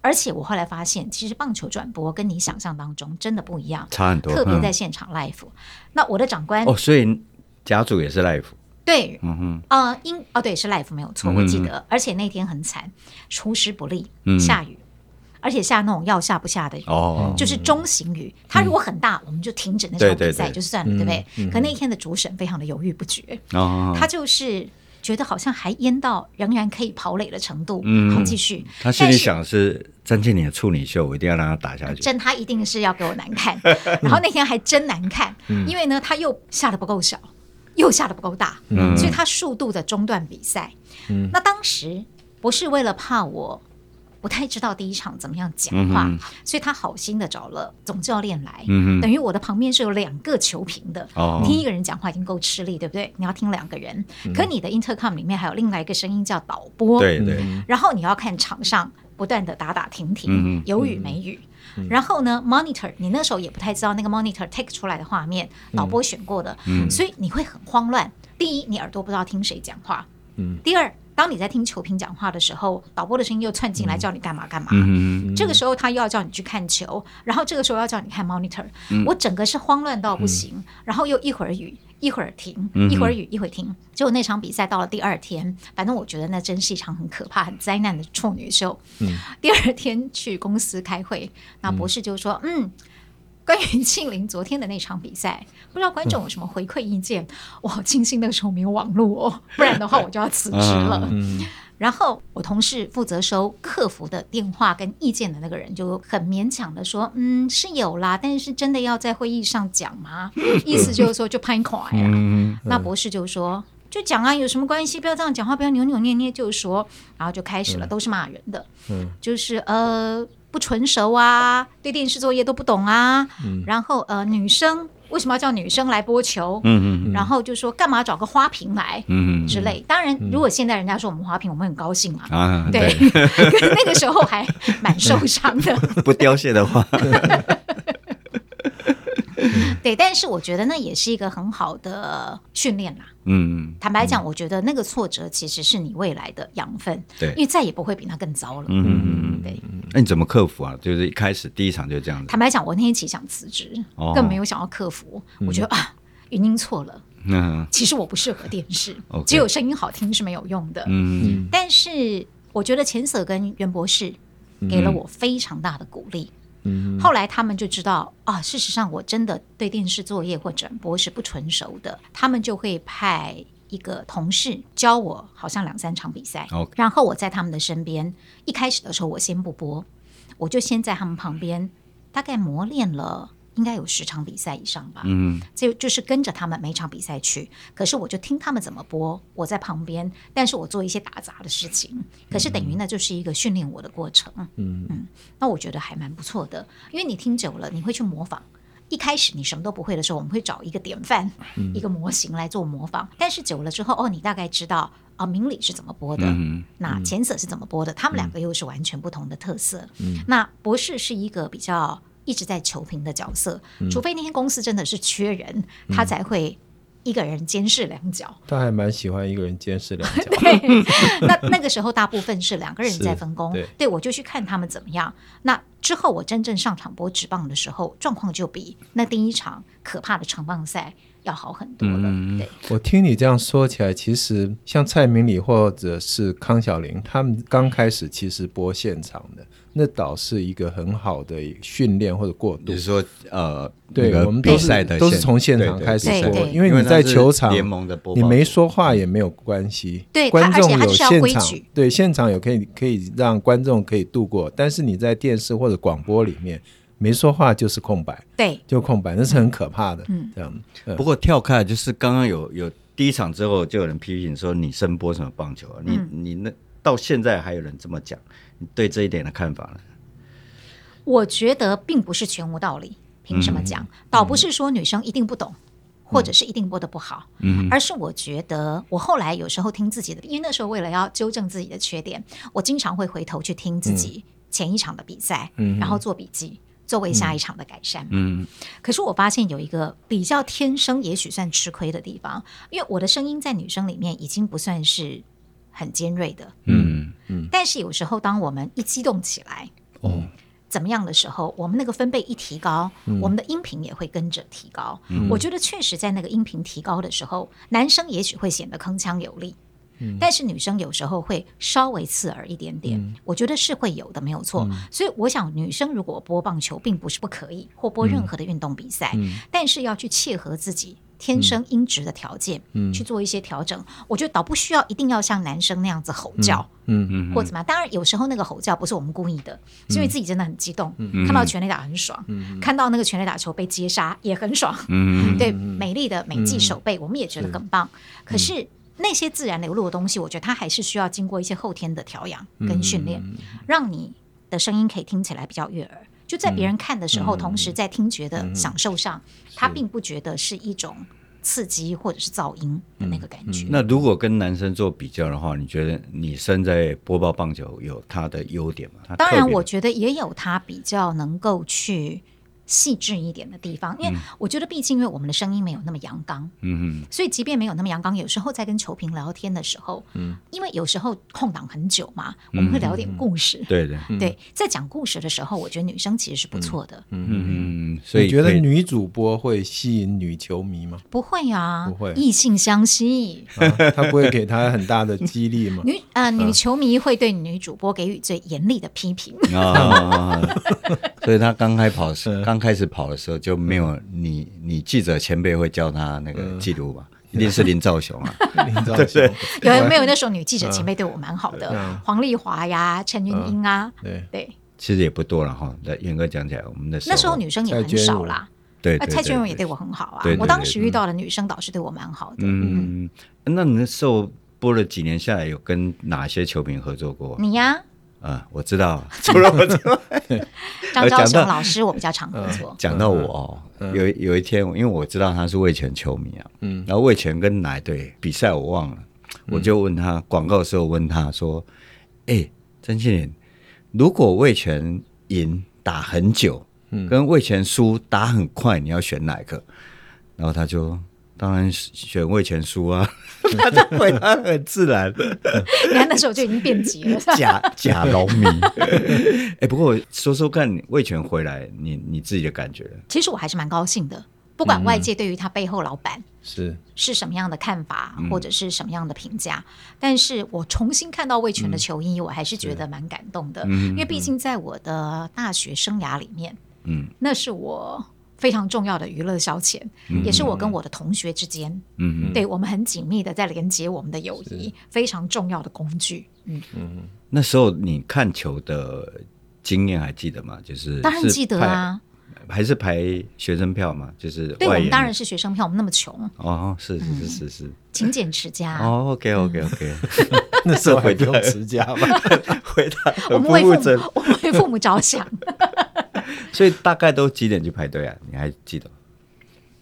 而且我后来发现，其实棒球转播跟你想象当中真的不一样，差很多，特别在现场 live。那我的长官哦，所以甲组也是 live。对，嗯哼，啊，因哦，对，是 life 没有错，我记得，而且那天很惨，出师不利，下雨，而且下那种要下不下的雨，哦，就是中型雨。它如果很大，我们就停止那场比赛就算了，对不对？可那一天的主审非常的犹豫不决，他就是觉得好像还淹到仍然可以跑垒的程度，好继续。他心里想是詹庆龄的处女秀，我一定要让他打下去。真他一定是要给我难看，[LAUGHS] 然后那天还真难看，因为呢他又下的不够小。又下的不够大，所以他数度的中断比赛。那当时不是为了怕我不太知道第一场怎么样讲话，嗯、所以他好心的找了总教练来，嗯、等于我的旁边是有两个球评的，哦、听一个人讲话已经够吃力，对不对？你要听两个人，嗯、可你的 intercom 里面还有另外一个声音叫导播，对对，然后你要看场上不断的打打停停，嗯、有雨没雨。嗯然后呢，monitor，你那时候也不太知道那个 monitor take 出来的画面，导播选过的，嗯、所以你会很慌乱。第一，你耳朵不知道听谁讲话；嗯、第二，当你在听球评讲话的时候，导播的声音又窜进来叫你干嘛干嘛。嗯、这个时候他又要叫你去看球，然后这个时候要叫你看 monitor，、嗯、我整个是慌乱到不行。嗯、然后又一会儿雨。一会儿停，一会儿雨，一会儿停。结果那场比赛到了第二天，反正我觉得那真是一场很可怕、很灾难的处女秀。嗯、第二天去公司开会，那博士就说：“嗯，嗯关于庆龄昨天的那场比赛，不知道观众有什么回馈意见？嗯、我好庆幸那个时候没有网络哦，不然的话我就要辞职了。嗯”然后我同事负责收客服的电话跟意见的那个人就很勉强的说：“嗯，是有啦，但是真的要在会议上讲吗？[LAUGHS] 意思就是说就拍垮呀。嗯”那博士就说：“就讲啊，有什么关系？不要这样讲话，不要扭扭捏捏，就说。”然后就开始了，都是骂人的，嗯、就是呃不纯熟啊，对电视作业都不懂啊，嗯、然后呃女生。为什么要叫女生来播球？嗯嗯，然后就说干嘛找个花瓶来？嗯之类。当然，如果现在人家说我们花瓶，我们很高兴嘛。啊，对。[LAUGHS] 那个时候还蛮受伤的。[LAUGHS] 不凋谢的话。[LAUGHS] 对，但是我觉得那也是一个很好的训练啦。嗯，坦白讲，我觉得那个挫折其实是你未来的养分。对，因为再也不会比那更糟了。嗯嗯对。那你怎么克服啊？就是一开始第一场就这样子。坦白讲，我那天其实想辞职，更没有想要克服。我觉得啊，语音错了。嗯。其实我不适合电视，[LAUGHS] 只有声音好听是没有用的。嗯。但是我觉得钱 Sir 跟袁博士给了我非常大的鼓励。嗯，后来他们就知道啊，事实上我真的对电视作业或转播是不纯熟的，他们就会派一个同事教我，好像两三场比赛.然后我在他们的身边。一开始的时候我先不播，我就先在他们旁边，大概磨练了。应该有十场比赛以上吧，嗯，就就是跟着他们每场比赛去，可是我就听他们怎么播，我在旁边，但是我做一些打杂的事情，可是等于那就是一个训练我的过程，嗯嗯，那我觉得还蛮不错的，因为你听久了，你会去模仿。一开始你什么都不会的时候，我们会找一个典范，嗯、一个模型来做模仿，但是久了之后，哦，你大概知道啊，明理是怎么播的，嗯、那钱 Sir 是怎么播的，他们两个又是完全不同的特色，嗯、那博士是一个比较。一直在求平的角色，除非那天公司真的是缺人，嗯、他才会一个人监视两角。他还蛮喜欢一个人监视两角。对，那那个时候大部分是两个人在分工。对，对，我就去看他们怎么样。那之后我真正上场播直棒的时候，状况就比那第一场可怕的长棒赛要好很多了。嗯、对，我听你这样说起来，其实像蔡明理或者是康晓玲，他们刚开始其实播现场的。那倒是一个很好的训练或者过渡。比如说，呃，对，我们都是都是从现场开始播，因为你在球场联盟的，你没说话也没有关系。对，观众有现场，对，现场有可以可以让观众可以度过，但是你在电视或者广播里面没说话就是空白，对，就空白，那是很可怕的。嗯，这样。不过跳开就是刚刚有有第一场之后，就有人批评说你声播什么棒球啊？你你那到现在还有人这么讲。你对这一点的看法呢？我觉得并不是全无道理。凭什么讲？嗯、倒不是说女生一定不懂，嗯、或者是一定播得不好，嗯、而是我觉得我后来有时候听自己的，因为那时候为了要纠正自己的缺点，我经常会回头去听自己前一场的比赛，嗯、然后做笔记，作为下一场的改善。嗯，可是我发现有一个比较天生，也许算吃亏的地方，因为我的声音在女生里面已经不算是。很尖锐的，嗯。嗯，但是有时候当我们一激动起来，哦，怎么样的时候，我们那个分贝一提高，嗯、我们的音频也会跟着提高。嗯、我觉得确实在那个音频提高的时候，男生也许会显得铿锵有力，嗯、但是女生有时候会稍微刺耳一点点。嗯、我觉得是会有的，没有错。嗯、所以我想，女生如果播棒球，并不是不可以，或播任何的运动比赛，嗯、但是要去切合自己。天生音质的条件，嗯、去做一些调整，我觉得倒不需要一定要像男生那样子吼叫，嗯嗯，或怎么样。当然，有时候那个吼叫不是我们故意的，嗯、是因为自己真的很激动，嗯、看到全垒打很爽，嗯、看到那个全垒打球被接杀也很爽，嗯，[LAUGHS] 对，美丽的美记手背，我们也觉得很棒。可是那些自然流露的东西，我觉得它还是需要经过一些后天的调养跟训练，嗯、让你的声音可以听起来比较悦耳。就在别人看的时候，嗯、同时在听觉的享受上，他、嗯、并不觉得是一种刺激或者是噪音的那个感觉。嗯嗯、那如果跟男生做比较的话，你觉得女生在播报棒球有她的优点吗？当然，我觉得也有她比较能够去。细致一点的地方，因为我觉得，毕竟因为我们的声音没有那么阳刚，嗯嗯，所以即便没有那么阳刚，有时候在跟球评聊天的时候，嗯，因为有时候空档很久嘛，我们会聊点故事，对对。对，在讲故事的时候，我觉得女生其实是不错的，嗯。嗯，所以你觉得女主播会吸引女球迷吗？不会啊，不会，异性相吸，她不会给她很大的激励吗？[LAUGHS] 女呃，女球迷会对女主播给予最严厉的批评。啊，所以她刚开跑是 [LAUGHS] 刚。刚开始跑的时候就没有你，你记者前辈会教他那个记录吧？一定是林兆雄啊，[LAUGHS] 林兆雄。[LAUGHS] 有没有那时候女记者前辈对我蛮好的？黄丽华呀，陈云英啊，对对。其实也不多了哈。那严格讲起来，我们的那时候女生也很少啦。对，蔡娟荣也对我很好啊。我当时遇到的女生导师对我蛮好的。嗯，那你那时候播了几年下来，有跟哪些球评合作过？你呀。啊，我知道，除了我之外 [LAUGHS] [LAUGHS] 张昭雄老师我比较常合作。讲到我哦，有有一天，因为我知道他是魏全球迷啊，嗯，然后魏全跟哪队比赛我忘了，我就问他广告的时候问他说：“哎，曾庆林，如果魏全赢打很久，嗯跟魏全输打很快，你要选哪一个？”然后他就。当然选魏全输啊，[LAUGHS] 他的回答很自然。你看那时候就已经变急了，假假农民。[LAUGHS] 哎，不过说说看，魏全回来，你你自己的感觉？其实我还是蛮高兴的，不管外界对于他背后老板是是什么样的看法，或者是什么样的评价，但是我重新看到魏全的球衣，我还是觉得蛮感动的，因为毕竟在我的大学生涯里面，嗯，那是我。非常重要的娱乐消遣，嗯、也是我跟我的同学之间，嗯，对我们很紧密的在连接我们的友谊，非常重要的工具。嗯嗯，那时候你看球的经验还记得吗？就是当然记得啊，还是排学生票嘛？就是对我们当然是学生票，我们那么穷哦，是是是是是，勤俭持家哦。OK OK [LAUGHS] OK，那时候还不用 [LAUGHS] 持家吧？[LAUGHS] 回答我们为父母，我们为父母着想。[LAUGHS] 所以大概都几点去排队啊？你还记得？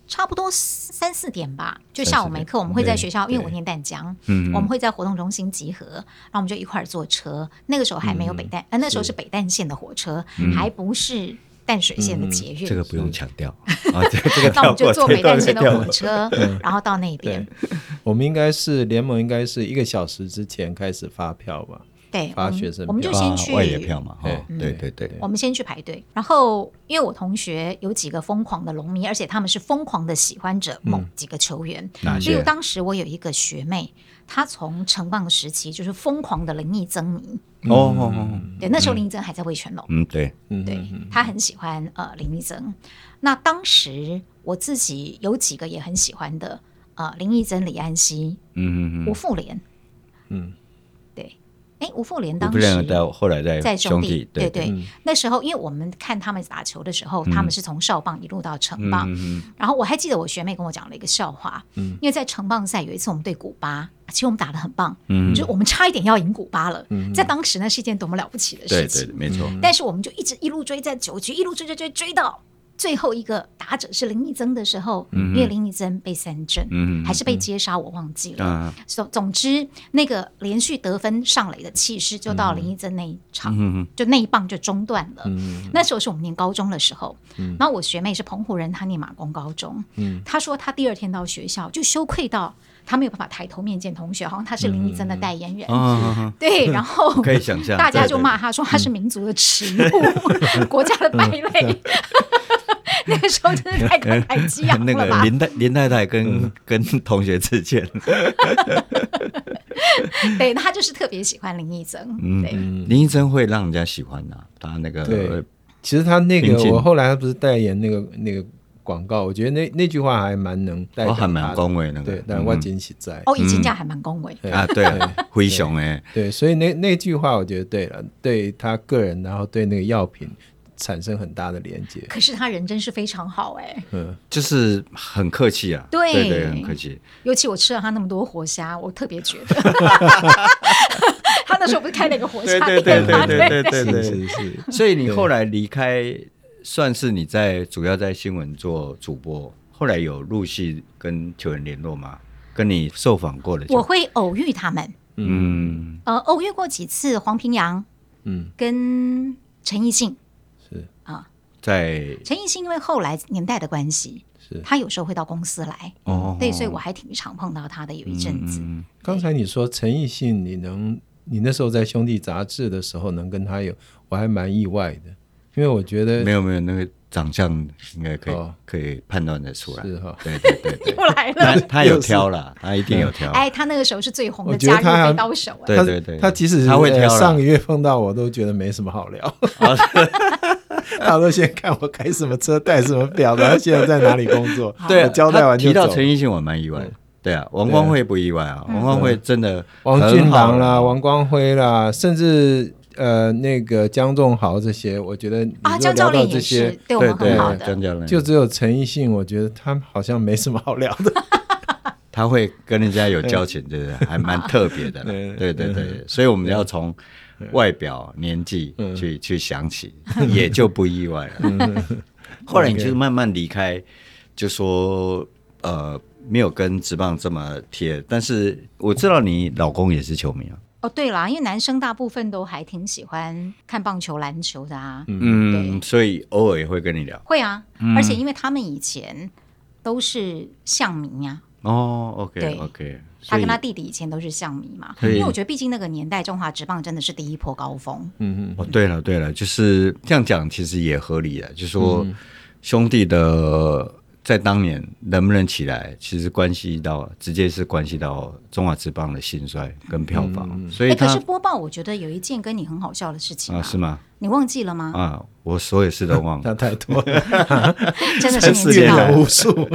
差不多三四点吧。就下午没课，我们会在学校，因为我念淡江，嗯，我们会在活动中心集合，然后我们就一块儿坐车。那个时候还没有北淡，呃，那时候是北淡线的火车，还不是淡水线的捷运。这个不用强调。[LAUGHS] 那我们就坐北淡线的火车，然后到那边。我们应该是联盟，应该是一个小时之前开始发票吧。对，发学生我们就先去外野票嘛，对对对，我们先去排队。然后，因为我同学有几个疯狂的龙迷，而且他们是疯狂的喜欢着某几个球员。例如，当时我有一个学妹，她从成棒时期就是疯狂的林毅增迷。哦，对，那时候林毅增还在味全龙。嗯，对，对，她很喜欢呃林毅增。那当时我自己有几个也很喜欢的，呃林毅增、李安熙，嗯嗯嗯，吴富连，嗯。哎，吴富莲当时后来在在兄弟，对对，那时候因为我们看他们打球的时候，他们是从少棒一路到城棒，然后我还记得我学妹跟我讲了一个笑话，因为在城棒赛有一次我们对古巴，其实我们打的很棒，就我们差一点要赢古巴了，在当时那是一件多么了不起的事情，对对，没错，但是我们就一直一路追，在九局一路追追追追到。最后一个打者是林义增的时候，因为林义增被三振，还是被接杀，我忘记了。总总之，那个连续得分上垒的气势，就到林义增那一场，就那一棒就中断了。那时候是我们念高中的时候，然后我学妹是澎湖人，她念马公高中。她说她第二天到学校就羞愧到她没有办法抬头面见同学，好像她是林义珍的代言人。[LAUGHS] 对，然后可以想象，大家就骂她说她是民族的耻辱，[LAUGHS] 国家的败类。那个时候真的太慷慨激昂了吧？那个林太林太太跟 [LAUGHS] 跟同学之间，[LAUGHS] 对，他就是特别喜欢林义增。嗯，林义珍会让人家喜欢呐。他那个，对，其实他那个，我后来他不是代言那个那个广告，我觉得那那句话还蛮能代表，还蛮恭维那个。对，但我惊喜在哦，以前这样还蛮恭维啊。对，灰熊哎，对，所以那那句话我觉得对了，对他个人，然后对那个药品。产生很大的连接。可是他人真是非常好哎、欸，嗯，就是很客气啊，对对对，很客气。尤其我吃了他那么多活虾，我特别觉得，[LAUGHS] 他那时候不是开了一个活虾店吗？对对对对对对，是是是。所以你后来离开，算是你在主要在新闻做主播，后来有陆续跟球员联络吗？跟你受访过的，我会偶遇他们，嗯，呃，偶遇过几次黄平阳，嗯，跟陈奕迅在陈奕迅因为后来年代的关系，是他有时候会到公司来，哦，对，所以我还挺常碰到他的，有一阵子。嗯刚才你说陈奕迅，你能，你那时候在兄弟杂志的时候能跟他有，我还蛮意外的，因为我觉得没有没有那个长相应该可以、哦可以判断得出来，是哈对对对对，[LAUGHS] 又来了，他有挑了，他一定有挑，哎，他那个时候是最红的假日觉得他还飞刀手，哎，他对对对，他即使他会挑上个月碰到我都觉得没什么好聊 [LAUGHS] [LAUGHS] [LAUGHS] 他都先看我开什么车、带什么表，然后现在在哪里工作，[LAUGHS] 对啊交代完就提到陈。奕迅，我蛮意外的。对啊，王光辉不意外啊，王光辉真的王俊郎啦、王光辉啦，甚至呃那个江仲豪这些，我觉得你啊，如果江教聊到练这些是，对对很好的，江教练。就只有陈奕迅，我觉得他好像没什么好聊的。[LAUGHS] 他会跟人家有交情，对不对？还蛮特别的对。对对，所以我们要从外表、年纪去去想起，[LAUGHS] 也就不意外了。[LAUGHS] 后来你就慢慢离开，就说呃没有跟职棒这么贴，但是我知道你老公也是球迷啊。哦，对啦，因为男生大部分都还挺喜欢看棒球、篮球的啊，嗯，所以偶尔也会跟你聊。会啊，而且因为他们以前都是象迷呀、哦，OK 对 OK，他跟他弟弟以前都是象迷嘛，所以因为我觉得毕竟那个年代中华职棒真的是第一波高峰，嗯嗯，哦，对了对了，就是这样讲，其实也合理的，就是说兄弟的在当年能不能起来，其实关系到直接是关系到中华之邦的兴衰跟票房，所以哎，可是播报我觉得有一件跟你很好笑的事情啊是吗？你忘记了吗？啊，我所有事都忘了。他 [LAUGHS] 太多了，[LAUGHS] 真的是年纪四年来大，无数。不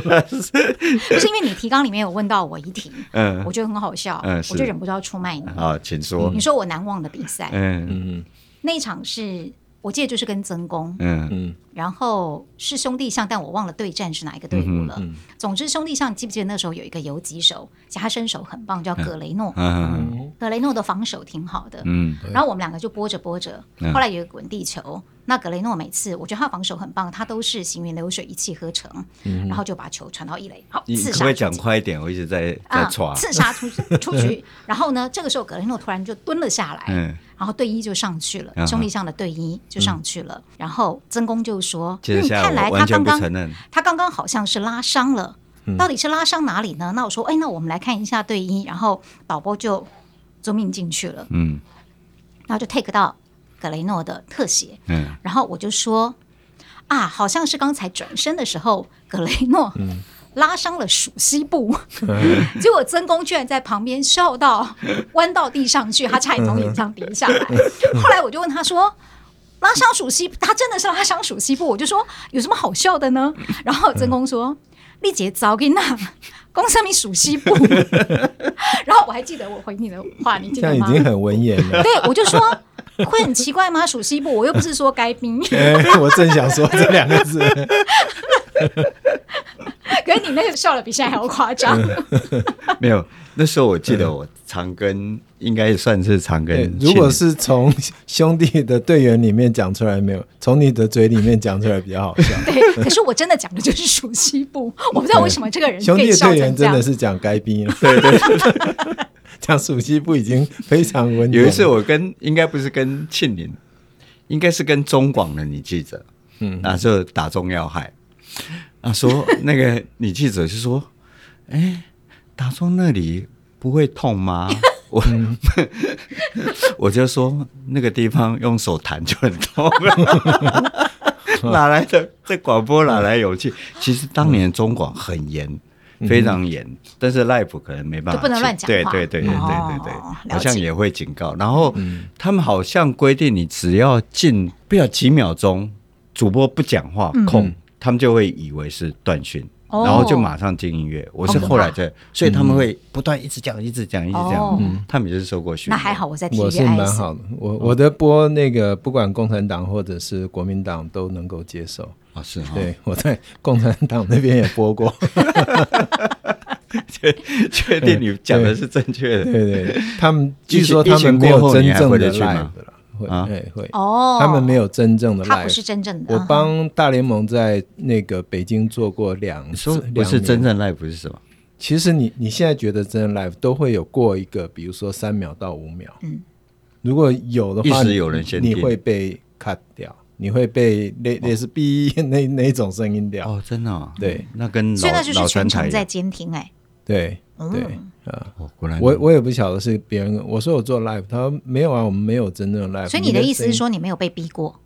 是因为你提纲里面有问到我一题，嗯我觉得很好笑，嗯我就忍不住要出卖你。啊，请说你。说我难忘的比赛，嗯嗯那一场是我记得就是跟曾公，嗯。嗯然后是兄弟象，但我忘了对战是哪一个队伍了。嗯总之兄弟象，记不记得那时候有一个游击手，他身手很棒，叫葛雷诺。嗯。葛雷诺的防守挺好的，嗯。然后我们两个就拨着拨着，嗯。后来有一个滚地球，那格雷诺每次我觉得他防守很棒，他都是行云流水一气呵成，然后就把球传到一垒，好你刺可不可以讲快一点？我一直在在啊传。刺杀出出去，然后呢，这个时候格雷诺突然就蹲了下来，嗯，然后队医就上去了，兄弟上的队医就上去了，然后曾公就说：“嗯，看来他刚刚。他刚刚好像是拉伤了，到底是拉伤哪里呢？”那我说：“哎，那我们来看一下队医。”然后导播就遵命进去了，嗯然后就 take 到格雷诺的特写，嗯然后我就说：“啊，好像是刚才转身的时候，格雷诺。拉伤了鼠西部，结果曾公居然在旁边笑到弯到地上去，他差点从脸上跌下来。[LAUGHS] 后来我就问他说：“拉伤鼠西，他真的是拉伤鼠西部？”我就说：“有什么好笑的呢？”然后曾公说：“丽姐早给那公什么鼠西部？[LAUGHS] ”然后我还记得我回你的话，你记得吗？这样已经很文言了。对，我就说会很奇怪吗？鼠西部，我又不是说该兵。[LAUGHS] 哎，我正想说这两个字。[LAUGHS] 可是你那个笑的比现在还要夸张。[LAUGHS] 没有，那时候我记得我常跟，应该算是常跟。如果是从兄弟的队员里面讲出来没有，从你的嘴里面讲出来比较好笑。对，可是我真的讲的就是熟悉部，[LAUGHS] 我不知道为什么这个人兄弟队员。真的是讲该逼了，对对，讲熟悉部已经非常文言。有一次我跟应该不是跟庆林，应该是跟中广的女记者，嗯那就打中要害，啊说那个女记者就说，哎，打中那里不会痛吗？我、嗯我就说那个地方用手弹就很痛了，[LAUGHS] 哪来的这广播哪来勇气？其实当年中广很严。非常严，但是 live 可能没办法，不能乱讲话对对对对对对对，哦好像也会警告。然后他们好像规定，你只要进不要几秒钟，主播不讲话，空，他们就会以为是断讯，哦然后就马上进音乐。我是后来在，所以他们会不断一直讲，一直讲，一直讲。嗯他们也是受过训练。那还好，我在体我是蛮好的，我我的播那个不管共产党或者是国民党都能够接受。啊，是哈。对，我在共产党那边也播过。[LAUGHS] 确确定你讲的是正确的。对对对，他们据说他们没有真正的 live 了，会啊？会会。哦，他们没有真正的 live，他不是真正的。我帮大联盟在那个北京做过两次，说不是真正 live 不是什么？其实你你现在觉得真正 live 都会有过一个，比如说三秒到五秒，嗯，如果有的话，一时有人先你。会被 cut 掉，你会被类类似 B [LAUGHS] 那那一种声音掉。哦，真的哦，对，那跟所以那就是全程在监听哎。对嗯对啊，哦，果然我我也不晓得是别人，我说我做 live，他说没有啊，我们没有真正的 live。所以你的意思是说你没有被逼过？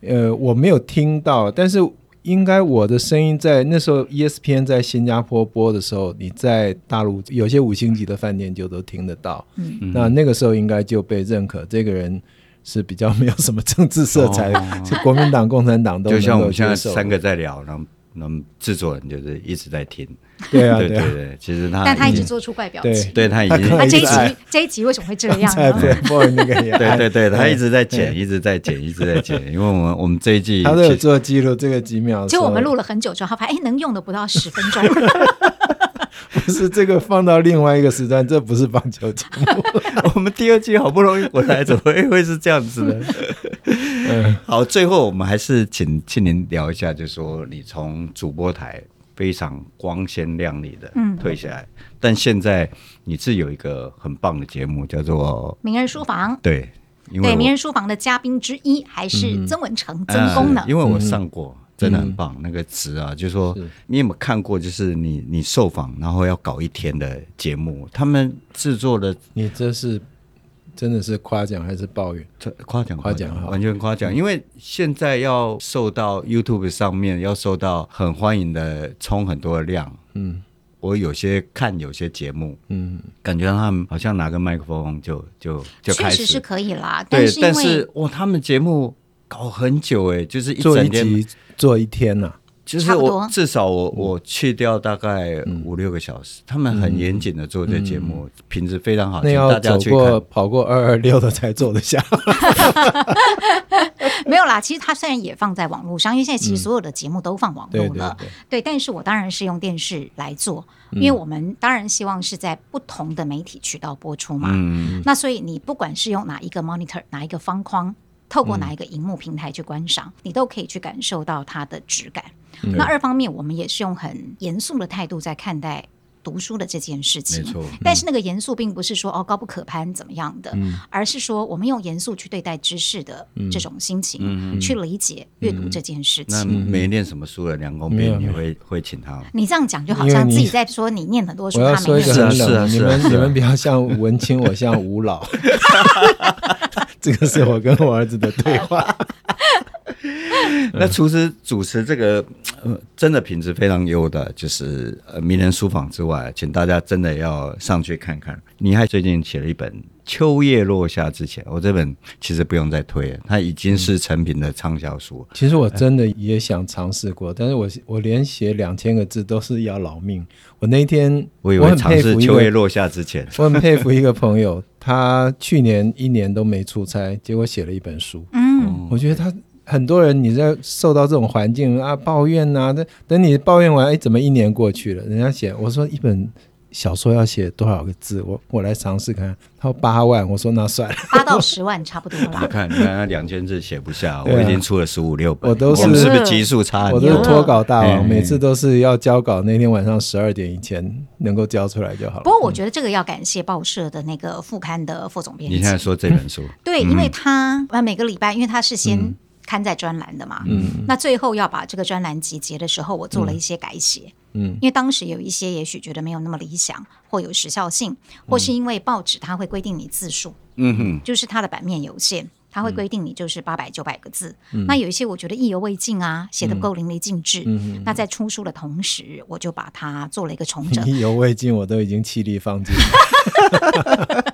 呃，我没有听到，但是应该我的声音在那时候 ESPN 在新加坡播的时候，你在大陆有些五星级的饭店就都听得到。嗯，那那个时候应该就被认可，这个人是比较没有什么政治色彩是国民党、共产党都就像我们现在。三个在聊，然后那么制作人就是一直在听，对啊，啊，对对对，其实他但他一直已经做出怪表对情。对他已经他这一一直在集这一集为什么会这在样呢对对对，他一直在对剪，一直在剪，一直在剪，因为我们我们这一季他都有做记录，这个几秒。就我们录了很久之后，他发现哎，能用的不到十分钟。[LAUGHS] 不是这个放到另外一个时段，这不是棒球节目。[LAUGHS] 我们第二季好不容易回来，怎么会会是这样子呢？[LAUGHS] 嗯，好，最后我们还是请请您聊一下，就是说你从主播台非常光鲜亮丽的嗯退下来，但现在你是有一个很棒的节目，叫做名人书房，对，因为对，名人书房的嘉宾之一还是曾文成、曾呃公呢。因为我上过。真的很棒，嗯那个词啊，就是说是你有没有看过？就是你你受访，然后要搞一天的节目，他们制作的你这是真的是夸奖还是抱怨？这夸奖夸奖完全夸奖，因为现在要受到 YouTube 上面要受到很欢迎的冲很多的量。嗯我有些看有些节目，嗯，感觉他们好像拿个麦克风就就就开始确实是可以啦，对，是因为但是哇，他们节目搞很久哎，就是一做一整天，集做一天呐、啊。就是差不多我至少我我去掉大概五六个小时，他们很严谨的做这节目，品质非常好，请那要大家去走过看。跑过二二六的才做得下。[LAUGHS] 没有啦。其实它虽然也放在网络上，因为现在其实所有的节目都放网对络了，对对，对。但是我当然是用电视来做，嗯因为我们当然希望是在不同的媒体渠道播出嘛。嗯，那所以你不管是用哪一个 monitor，哪一个方框，透过哪一个荧幕平台去观赏，你都可以去感受到它的质感。嗯那二方面，我们也是用很严肃的态度在看待读书的这件事情。没错。但是那个严肃并不是说哦高不可攀怎么样的，嗯而是说我们用严肃去对待知识的这种心情，去理解阅读这件事嗯那情。没念什么书的梁公斌，你会会请他吗？你这样讲就好像自己在说你念很多书，他没念个是啊书。很冷的，你们你们比较像文青，我像吴老。[LAUGHS] 这个是我跟我儿子的对话。[LAUGHS] 那除此主持这个呃真的品质非常优的，就是呃名人书房之外，请大家真的要上去看看。你还最近写了一本《秋叶落下之前》，我这本其实不用再推了，它已经是成品的畅销书。其实我真的也想尝试过，但是我我连写两千个字都是要老命。我那一天我以为很尝试《佩服，秋叶落下之前》，[LAUGHS] 我很佩服一个朋友，他去年一年都没出差，结果写了一本书。嗯，我觉得他很多人你在受到这种环境啊抱怨呐、啊，等等你抱怨完，哎，怎么一年过去了？人家写我说一本小说要写多少个字？我我来尝试看。他说八万，我说那算了，八到十万差不多你啦。看，你看那两千字写不下，啊我已经出了十五六本，我都是不是级数差我？都是脱稿大王，嗯每次都是要交稿那天晚上十二点以前能够交出来就好了。不过我觉得这个要感谢报社的那个副刊的副总编辑。你现在说这本书，[LAUGHS] 对，因为他呃每个礼拜，因为他是先刊在专栏的嘛，嗯那最后要把这个专栏集结的时候，我做了一些改写。嗯因为当时有一些也许觉得没有那么理想，或有时效性，或是因为报纸它会规定你字数，嗯哼，就是它的版面有限，它会规定你就是八百九百个字。那有一些我觉得意犹未尽啊，写的不够淋漓尽致。嗯那在出书的同时，我就把它做了一个重整。[LAUGHS] 意犹未尽，我都已经气力放尽。[LAUGHS]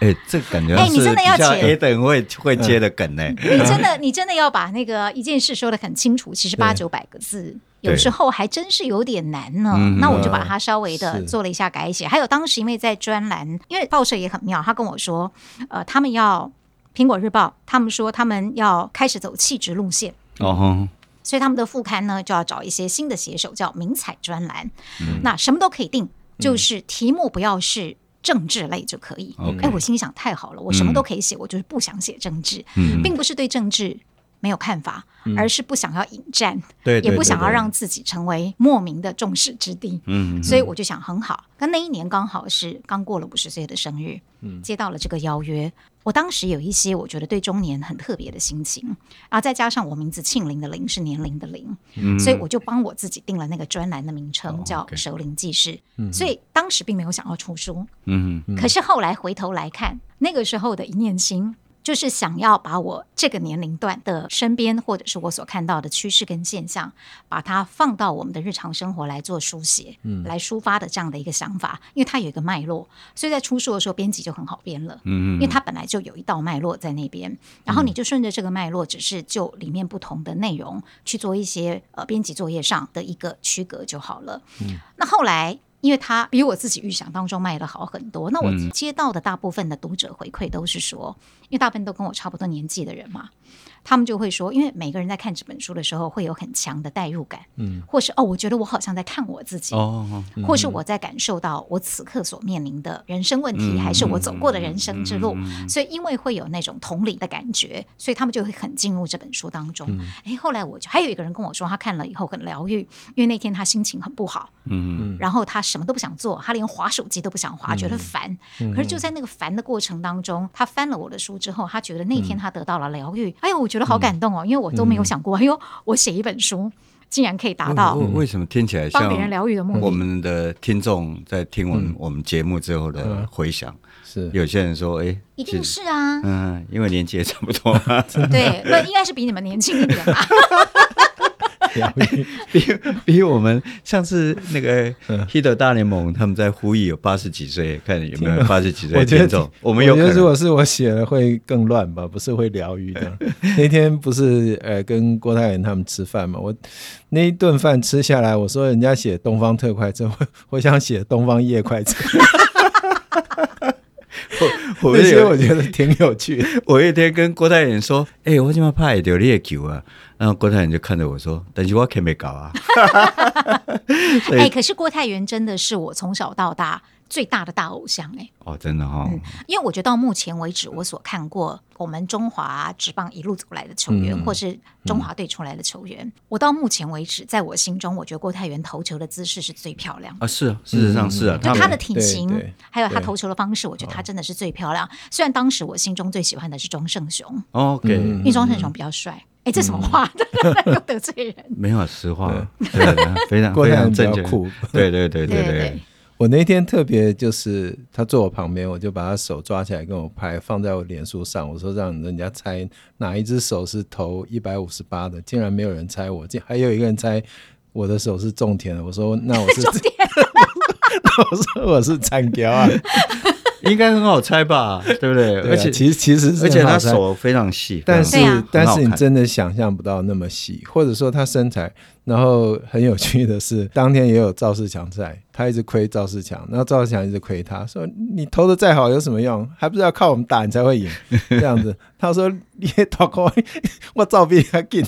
哎，这感觉哎，你真的要接 A 等会会接的梗呢？你真的你真的要把那个一件事说的很清楚，其实八九百个字，有时候还真是有点难呢。那我就把它稍微的做了一下改写。还有当时因为在专栏，因为报社也很妙，他跟我说，呃，他们要苹果日报，他们说他们要开始走气质路线哦。所以他们的副刊呢，就要找一些新的写手，叫名采专栏。嗯、那什么都可以定，就是题目不要是政治类就可以。哎、嗯，我心想，太好了，我什么都可以写，嗯、我就是不想写政治，嗯、并不是对政治没有看法，嗯、而是不想要引战，对，也不想要让自己成为莫名的众矢之的。嗯，所以我就想很好。那那一年刚好是刚过了五十岁的生日，嗯，接到了这个邀约。我当时有一些我觉得对中年很特别的心情，啊，再加上我名字庆龄的龄是年龄的龄，嗯、所以我就帮我自己定了那个专栏的名称叫《熟龄记事》。嗯、所以当时并没有想要出书，嗯，可是后来回头来看，那个时候的一念心。就是想要把我这个年龄段的身边，或者是我所看到的趋势跟现象，把它放到我们的日常生活来做书写，嗯，来抒发的这样的一个想法，因为它有一个脉络，所以在出书的时候编辑就很好编了，嗯，因为它本来就有一道脉络在那边，然后你就顺着这个脉络，只是就里面不同的内容去做一些呃编辑作业上的一个区隔就好了，嗯，那后来。因为他比我自己预想当中卖的好很多，那我接到的大部分的读者回馈都是说，因为大部分都跟我差不多年纪的人嘛。他们就会说，因为每个人在看这本书的时候会有很强的代入感，嗯，或是哦，我觉得我好像在看我自己，哦，嗯、或是我在感受到我此刻所面临的人生问题，嗯、还是我走过的人生之路，嗯、所以因为会有那种同理的感觉，所以他们就会很进入这本书当中。哎、嗯，后来我就还有一个人跟我说，他看了以后很疗愈，因为那天他心情很不好，嗯，然后他什么都不想做，他连滑手机都不想滑，觉得烦。嗯、可是就在那个烦的过程当中，他翻了我的书之后，他觉得那天他得到了疗愈。哎呦，我觉得。好感动哦，因为我都没有想过，[LAUGHS] 哎呦，我写一本书竟然可以达到。为什么听起来？像帮别人疗愈的目的？我们的听众在听完我们节目之后的回响是，有些人说，哎，一定是啊，嗯，因为年纪也差不多，[LAUGHS] 对，那应该是比你们年轻一点吧。[LAUGHS] [LAUGHS] 比比我们上次那个《Hit 大联盟》，他们在呼吁有八十几岁，看有没有八十几岁的听众。我们有可能，如果是我写了会更乱吧？不是会疗愈的。[LAUGHS] 那天不是呃跟郭泰源他们吃饭嘛？我那一顿饭吃下来，我说人家写《东方特快车》，我我想写《东方夜快车》。[LAUGHS] 我那些我觉得挺有趣。[LAUGHS] 我一天跟郭泰远说：“哎、欸，我怎么拍到你的球啊？”然后郭泰远就看着我说：“但是我可没搞啊。[LAUGHS] [LAUGHS] ”哎、欸，可是郭泰元真的是我从小到大。最大的大偶像哎、欸、哦，真的哈、哦嗯，因为我觉得到目前为止，我所看过我们中华职棒一路走来的球员，嗯、或是中华队出来的球员，嗯、我到目前为止，在我心中，我觉得郭泰源投球的姿势是最漂亮的。啊！是啊，事实上是啊，就他的体型，还有他投球的方式，我觉得他真的是最漂亮。虽然当时我心中最喜欢的是庄胜雄，OK，因为庄胜雄比较帅。哎，这什么话？[LAUGHS] 又得罪人？没有实话，对，非常非常正确，对对。对对对。我那天特别就是他坐我旁边，我就把他手抓起来跟我拍，放在我脸书上。我说让人家猜哪一只手是投一百五十八的，竟然没有人猜我，竟还有一个人猜我的手是种田的。我说那我是种田，[LAUGHS] 我说我是残雕啊。[LAUGHS] 应该很好猜吧，对不对？而且其实其实而且他手非常细，但是但是你真的想象不到那么细，或者说他身材。然后很有趣的是，当天也有赵世强在，他一直亏赵世强，然后赵世强一直亏他，说你投的再好有什么用？还不是要靠我们打你才会赢？[LAUGHS] 这样子，他说你投过我照比他紧。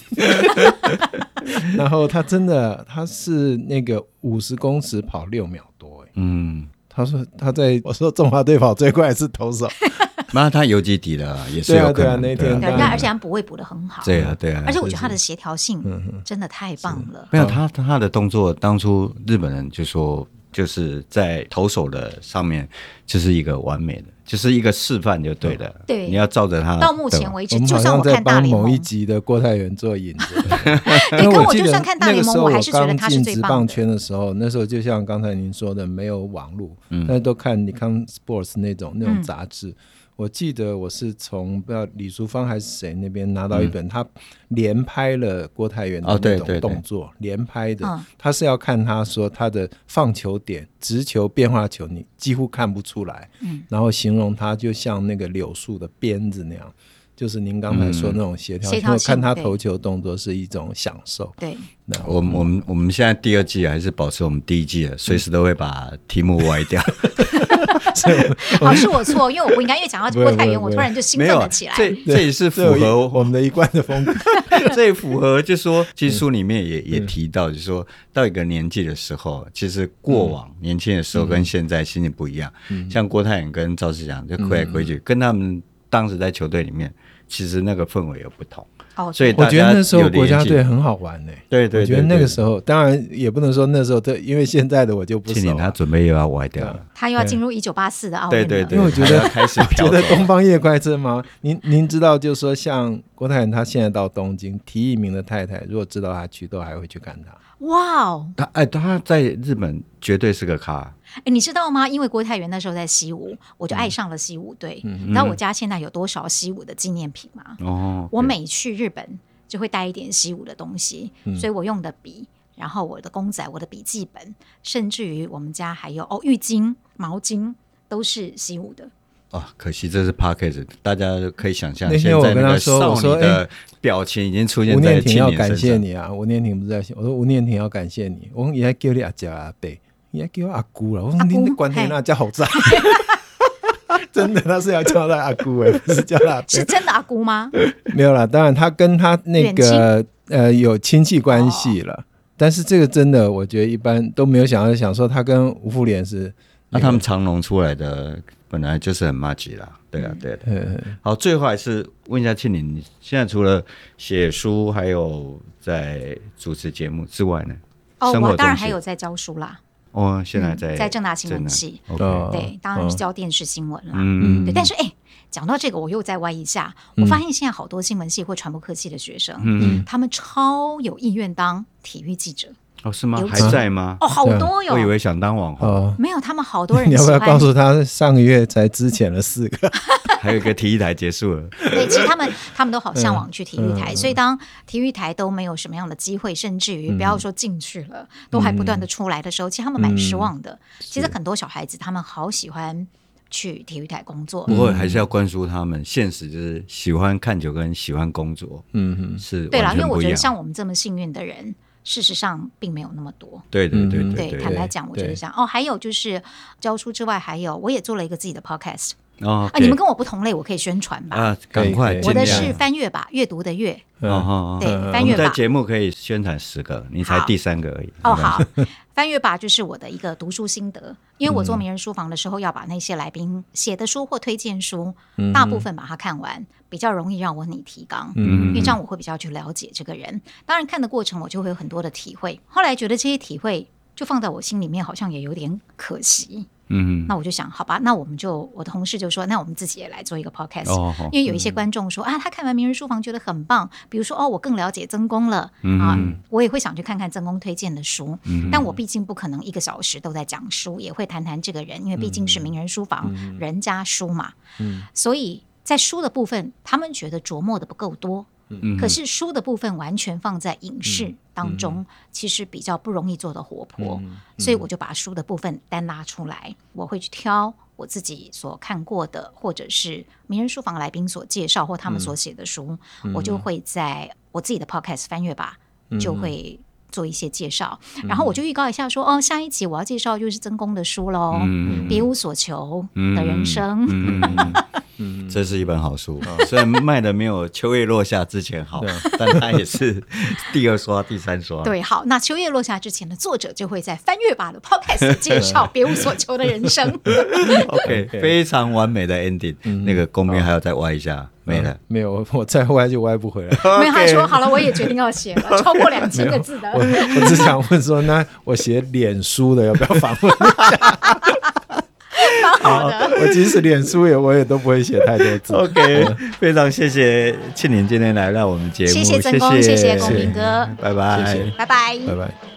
[LAUGHS] 然后他真的他是那个五十公尺跑六秒多，嗯。他说他在 [LAUGHS] 我说中华队跑最快是投手，[LAUGHS] 那他游击底的也是有可能。那天，对，而且他补位补的很好。对啊，对啊。而且我觉得他的协调性真的太棒了。没有他他的动作，当初日本人就说就是在投手的上面就是一个完美的，就是一个示范就对了。对，你要照着他。到目前为止，就算我看大联盟某一集的郭泰源做引子。[LAUGHS] 对，跟我就算看大联盟，我还是觉得他是最棒棒。圈的时候，那时候就像刚才您说的，没有网络，但是都看你看 Sports 那种那种杂志。我记得我是从不知道李淑芳还是谁那边拿到一本，他连拍了郭泰源的那种动作，连拍的。他是要看他说他的放球点、直球、变化球，你几乎看不出来。然后形容他就像那个柳树的鞭子那样。就是您刚才说那种协调，看他投球动作是一种享受。对，那我们我们我们现在第二季还是保持我们第一季的，随时都会把题目歪掉。[LAUGHS] [LAUGHS] 好，是我错，因为我不应该，因为讲到郭泰元，我突然就兴奋了起来。这这也是符合我们的一贯的风格，[LAUGHS] 这也符合，就是说，[LAUGHS] 其实书里面也也提到，就是说到一个年纪的时候，其实过往年轻的时候跟现在心情不一样。像郭泰源跟赵世祥就规来规矩，跟他们当时在球队里面。其实那个氛围有不同，哦，所以我觉得那时候国家队很好玩呢。对对，我觉得那个时候当然也不能说那时候，对，因为现在的我就不熟。他准备又要歪掉了，他又要进入一九八四的奥运。对对对，因为我觉得 [LAUGHS] 开始 [LAUGHS] 觉得东方夜快车吗？您您知道，就是说像郭泰然，他现在到东京，提一名的太太，如果知道他去，都还会去看他。哇哦，他哎，他在日本绝对是个咖。哎，你知道吗？因为郭泰源那时候在西武，我就爱上了西武队。你知道我家现在有多少西武的纪念品吗？哦，我每去日本就会带一点西武的东西，所以我用的笔，然后我的公仔、我的笔记本，甚至于我们家还有哦浴巾、毛巾，都是西武的。哦，可惜这是 Podcast，大家可以想象。现在我跟他说，我说的表情已经出现在青年身上。吴念婷要感谢你啊！吴念婷不是在我说吴念婷要感谢你，我也叫你阿家阿伯。你还叫阿姑了？我说你管他那叫好赞，[LAUGHS] 真的，他是要叫他阿姑哎，不是叫他。是真的阿姑吗？[LAUGHS] 没有啦，当然他跟他那个呃有亲戚关系了，但是这个真的，我觉得一般都没有想到想说他跟吴富连是，那他们长隆出来的本来就是很麻吉啦，对啊，对的。好，最后还是问一下庆林，你现在除了写书，还有在主持节目之外呢？哦，我当然还有在教书啦。哦，现在在在正大新闻系，对，当然是教电视新闻啦。嗯，对。但是哎，讲到这个，我又再歪一下，我发现现在好多新闻系或传播科系的学生，嗯，他们超有意愿当体育记者。哦，是吗？还在吗？哦，好多哟。我以为想当网红。没有，他们好多人。[LAUGHS] 你要不要告诉他，上个月才资遣了四个？[LAUGHS] 还有一个体育台结束了。对，其实他们他们都好向往去体育台，所以当体育台都没有什么样的机会，甚至于不要说进去了，都还不断的出来的时候，其实他们蛮失望的。其实很多小孩子他们好喜欢去体育台工作，不过还是要灌输他们现实，就是喜欢看球跟喜欢工作，嗯哼，是。对了，因为我觉得像我们这么幸运的人，事实上并没有那么多。对对对对，坦白讲，我觉得这样。哦，还有就是教书之外，还有我也做了一个自己的 podcast。啊，你们跟我不同类，我可以宣传吧？啊，赶快！我的是翻阅吧，阅读的阅。哦，对，翻阅吧。在节目可以宣传十个，你才第三个而已。哦，好，翻阅吧就是我的一个读书心得，因为我做名人书房的时候，要把那些来宾写的书或推荐书，大部分把它看完，比较容易让我拟提纲。嗯，因为这样我会比较去了解这个人。当然，看的过程我就会有很多的体会。后来觉得这些体会就放在我心里面，好像也有点可惜。嗯，那我就想，好吧，那我们就我的同事就说，那我们自己也来做一个 podcast，哦，因为有一些观众说、嗯、啊，他看完《名人书房》觉得很棒，比如说哦，我更了解曾公了，嗯、啊，我也会想去看看曾公推荐的书，嗯，但我毕竟不可能一个小时都在讲书，也会谈谈这个人，因为毕竟是名人书房、嗯、人家书嘛，嗯，所以在书的部分，他们觉得琢磨的不够多。可是书的部分完全放在影视当中，其实比较不容易做得活泼，所以我就把书的部分单拉出来，我会去挑我自己所看过的，或者是名人书房来宾所介绍或他们所写的书，嗯、我就会在我自己的 podcast 翻阅吧，就会做一些介绍，嗯、然后我就预告一下说，哦，下一集我要介绍就是曾公的书喽，嗯、别无所求的人生。嗯。[LAUGHS] 嗯。嗯，[LAUGHS] 这是一本好书，虽然卖的没有《秋叶落下》之前好，但它也是第二刷、第三刷。对，好，那《秋叶落下》之前的作者就会在翻阅吧的 Podcast 介绍《别无所求的人生》。[LAUGHS] OK，非常完美的 ending。那个公面还要再歪一下，没了，没有，[LAUGHS] 我再歪就歪不回来。[LAUGHS] 没有，他说好了，我也决定要写了，[LAUGHS] 超过两千个字的。我我只想问说，那我写脸书的要不要访问一下？好的，我即使脸书也我也都不会写太多字。OK，非常谢谢庆龄今天来到我们节目，谢谢曾公，谢谢公民哥，拜拜，拜拜，拜拜。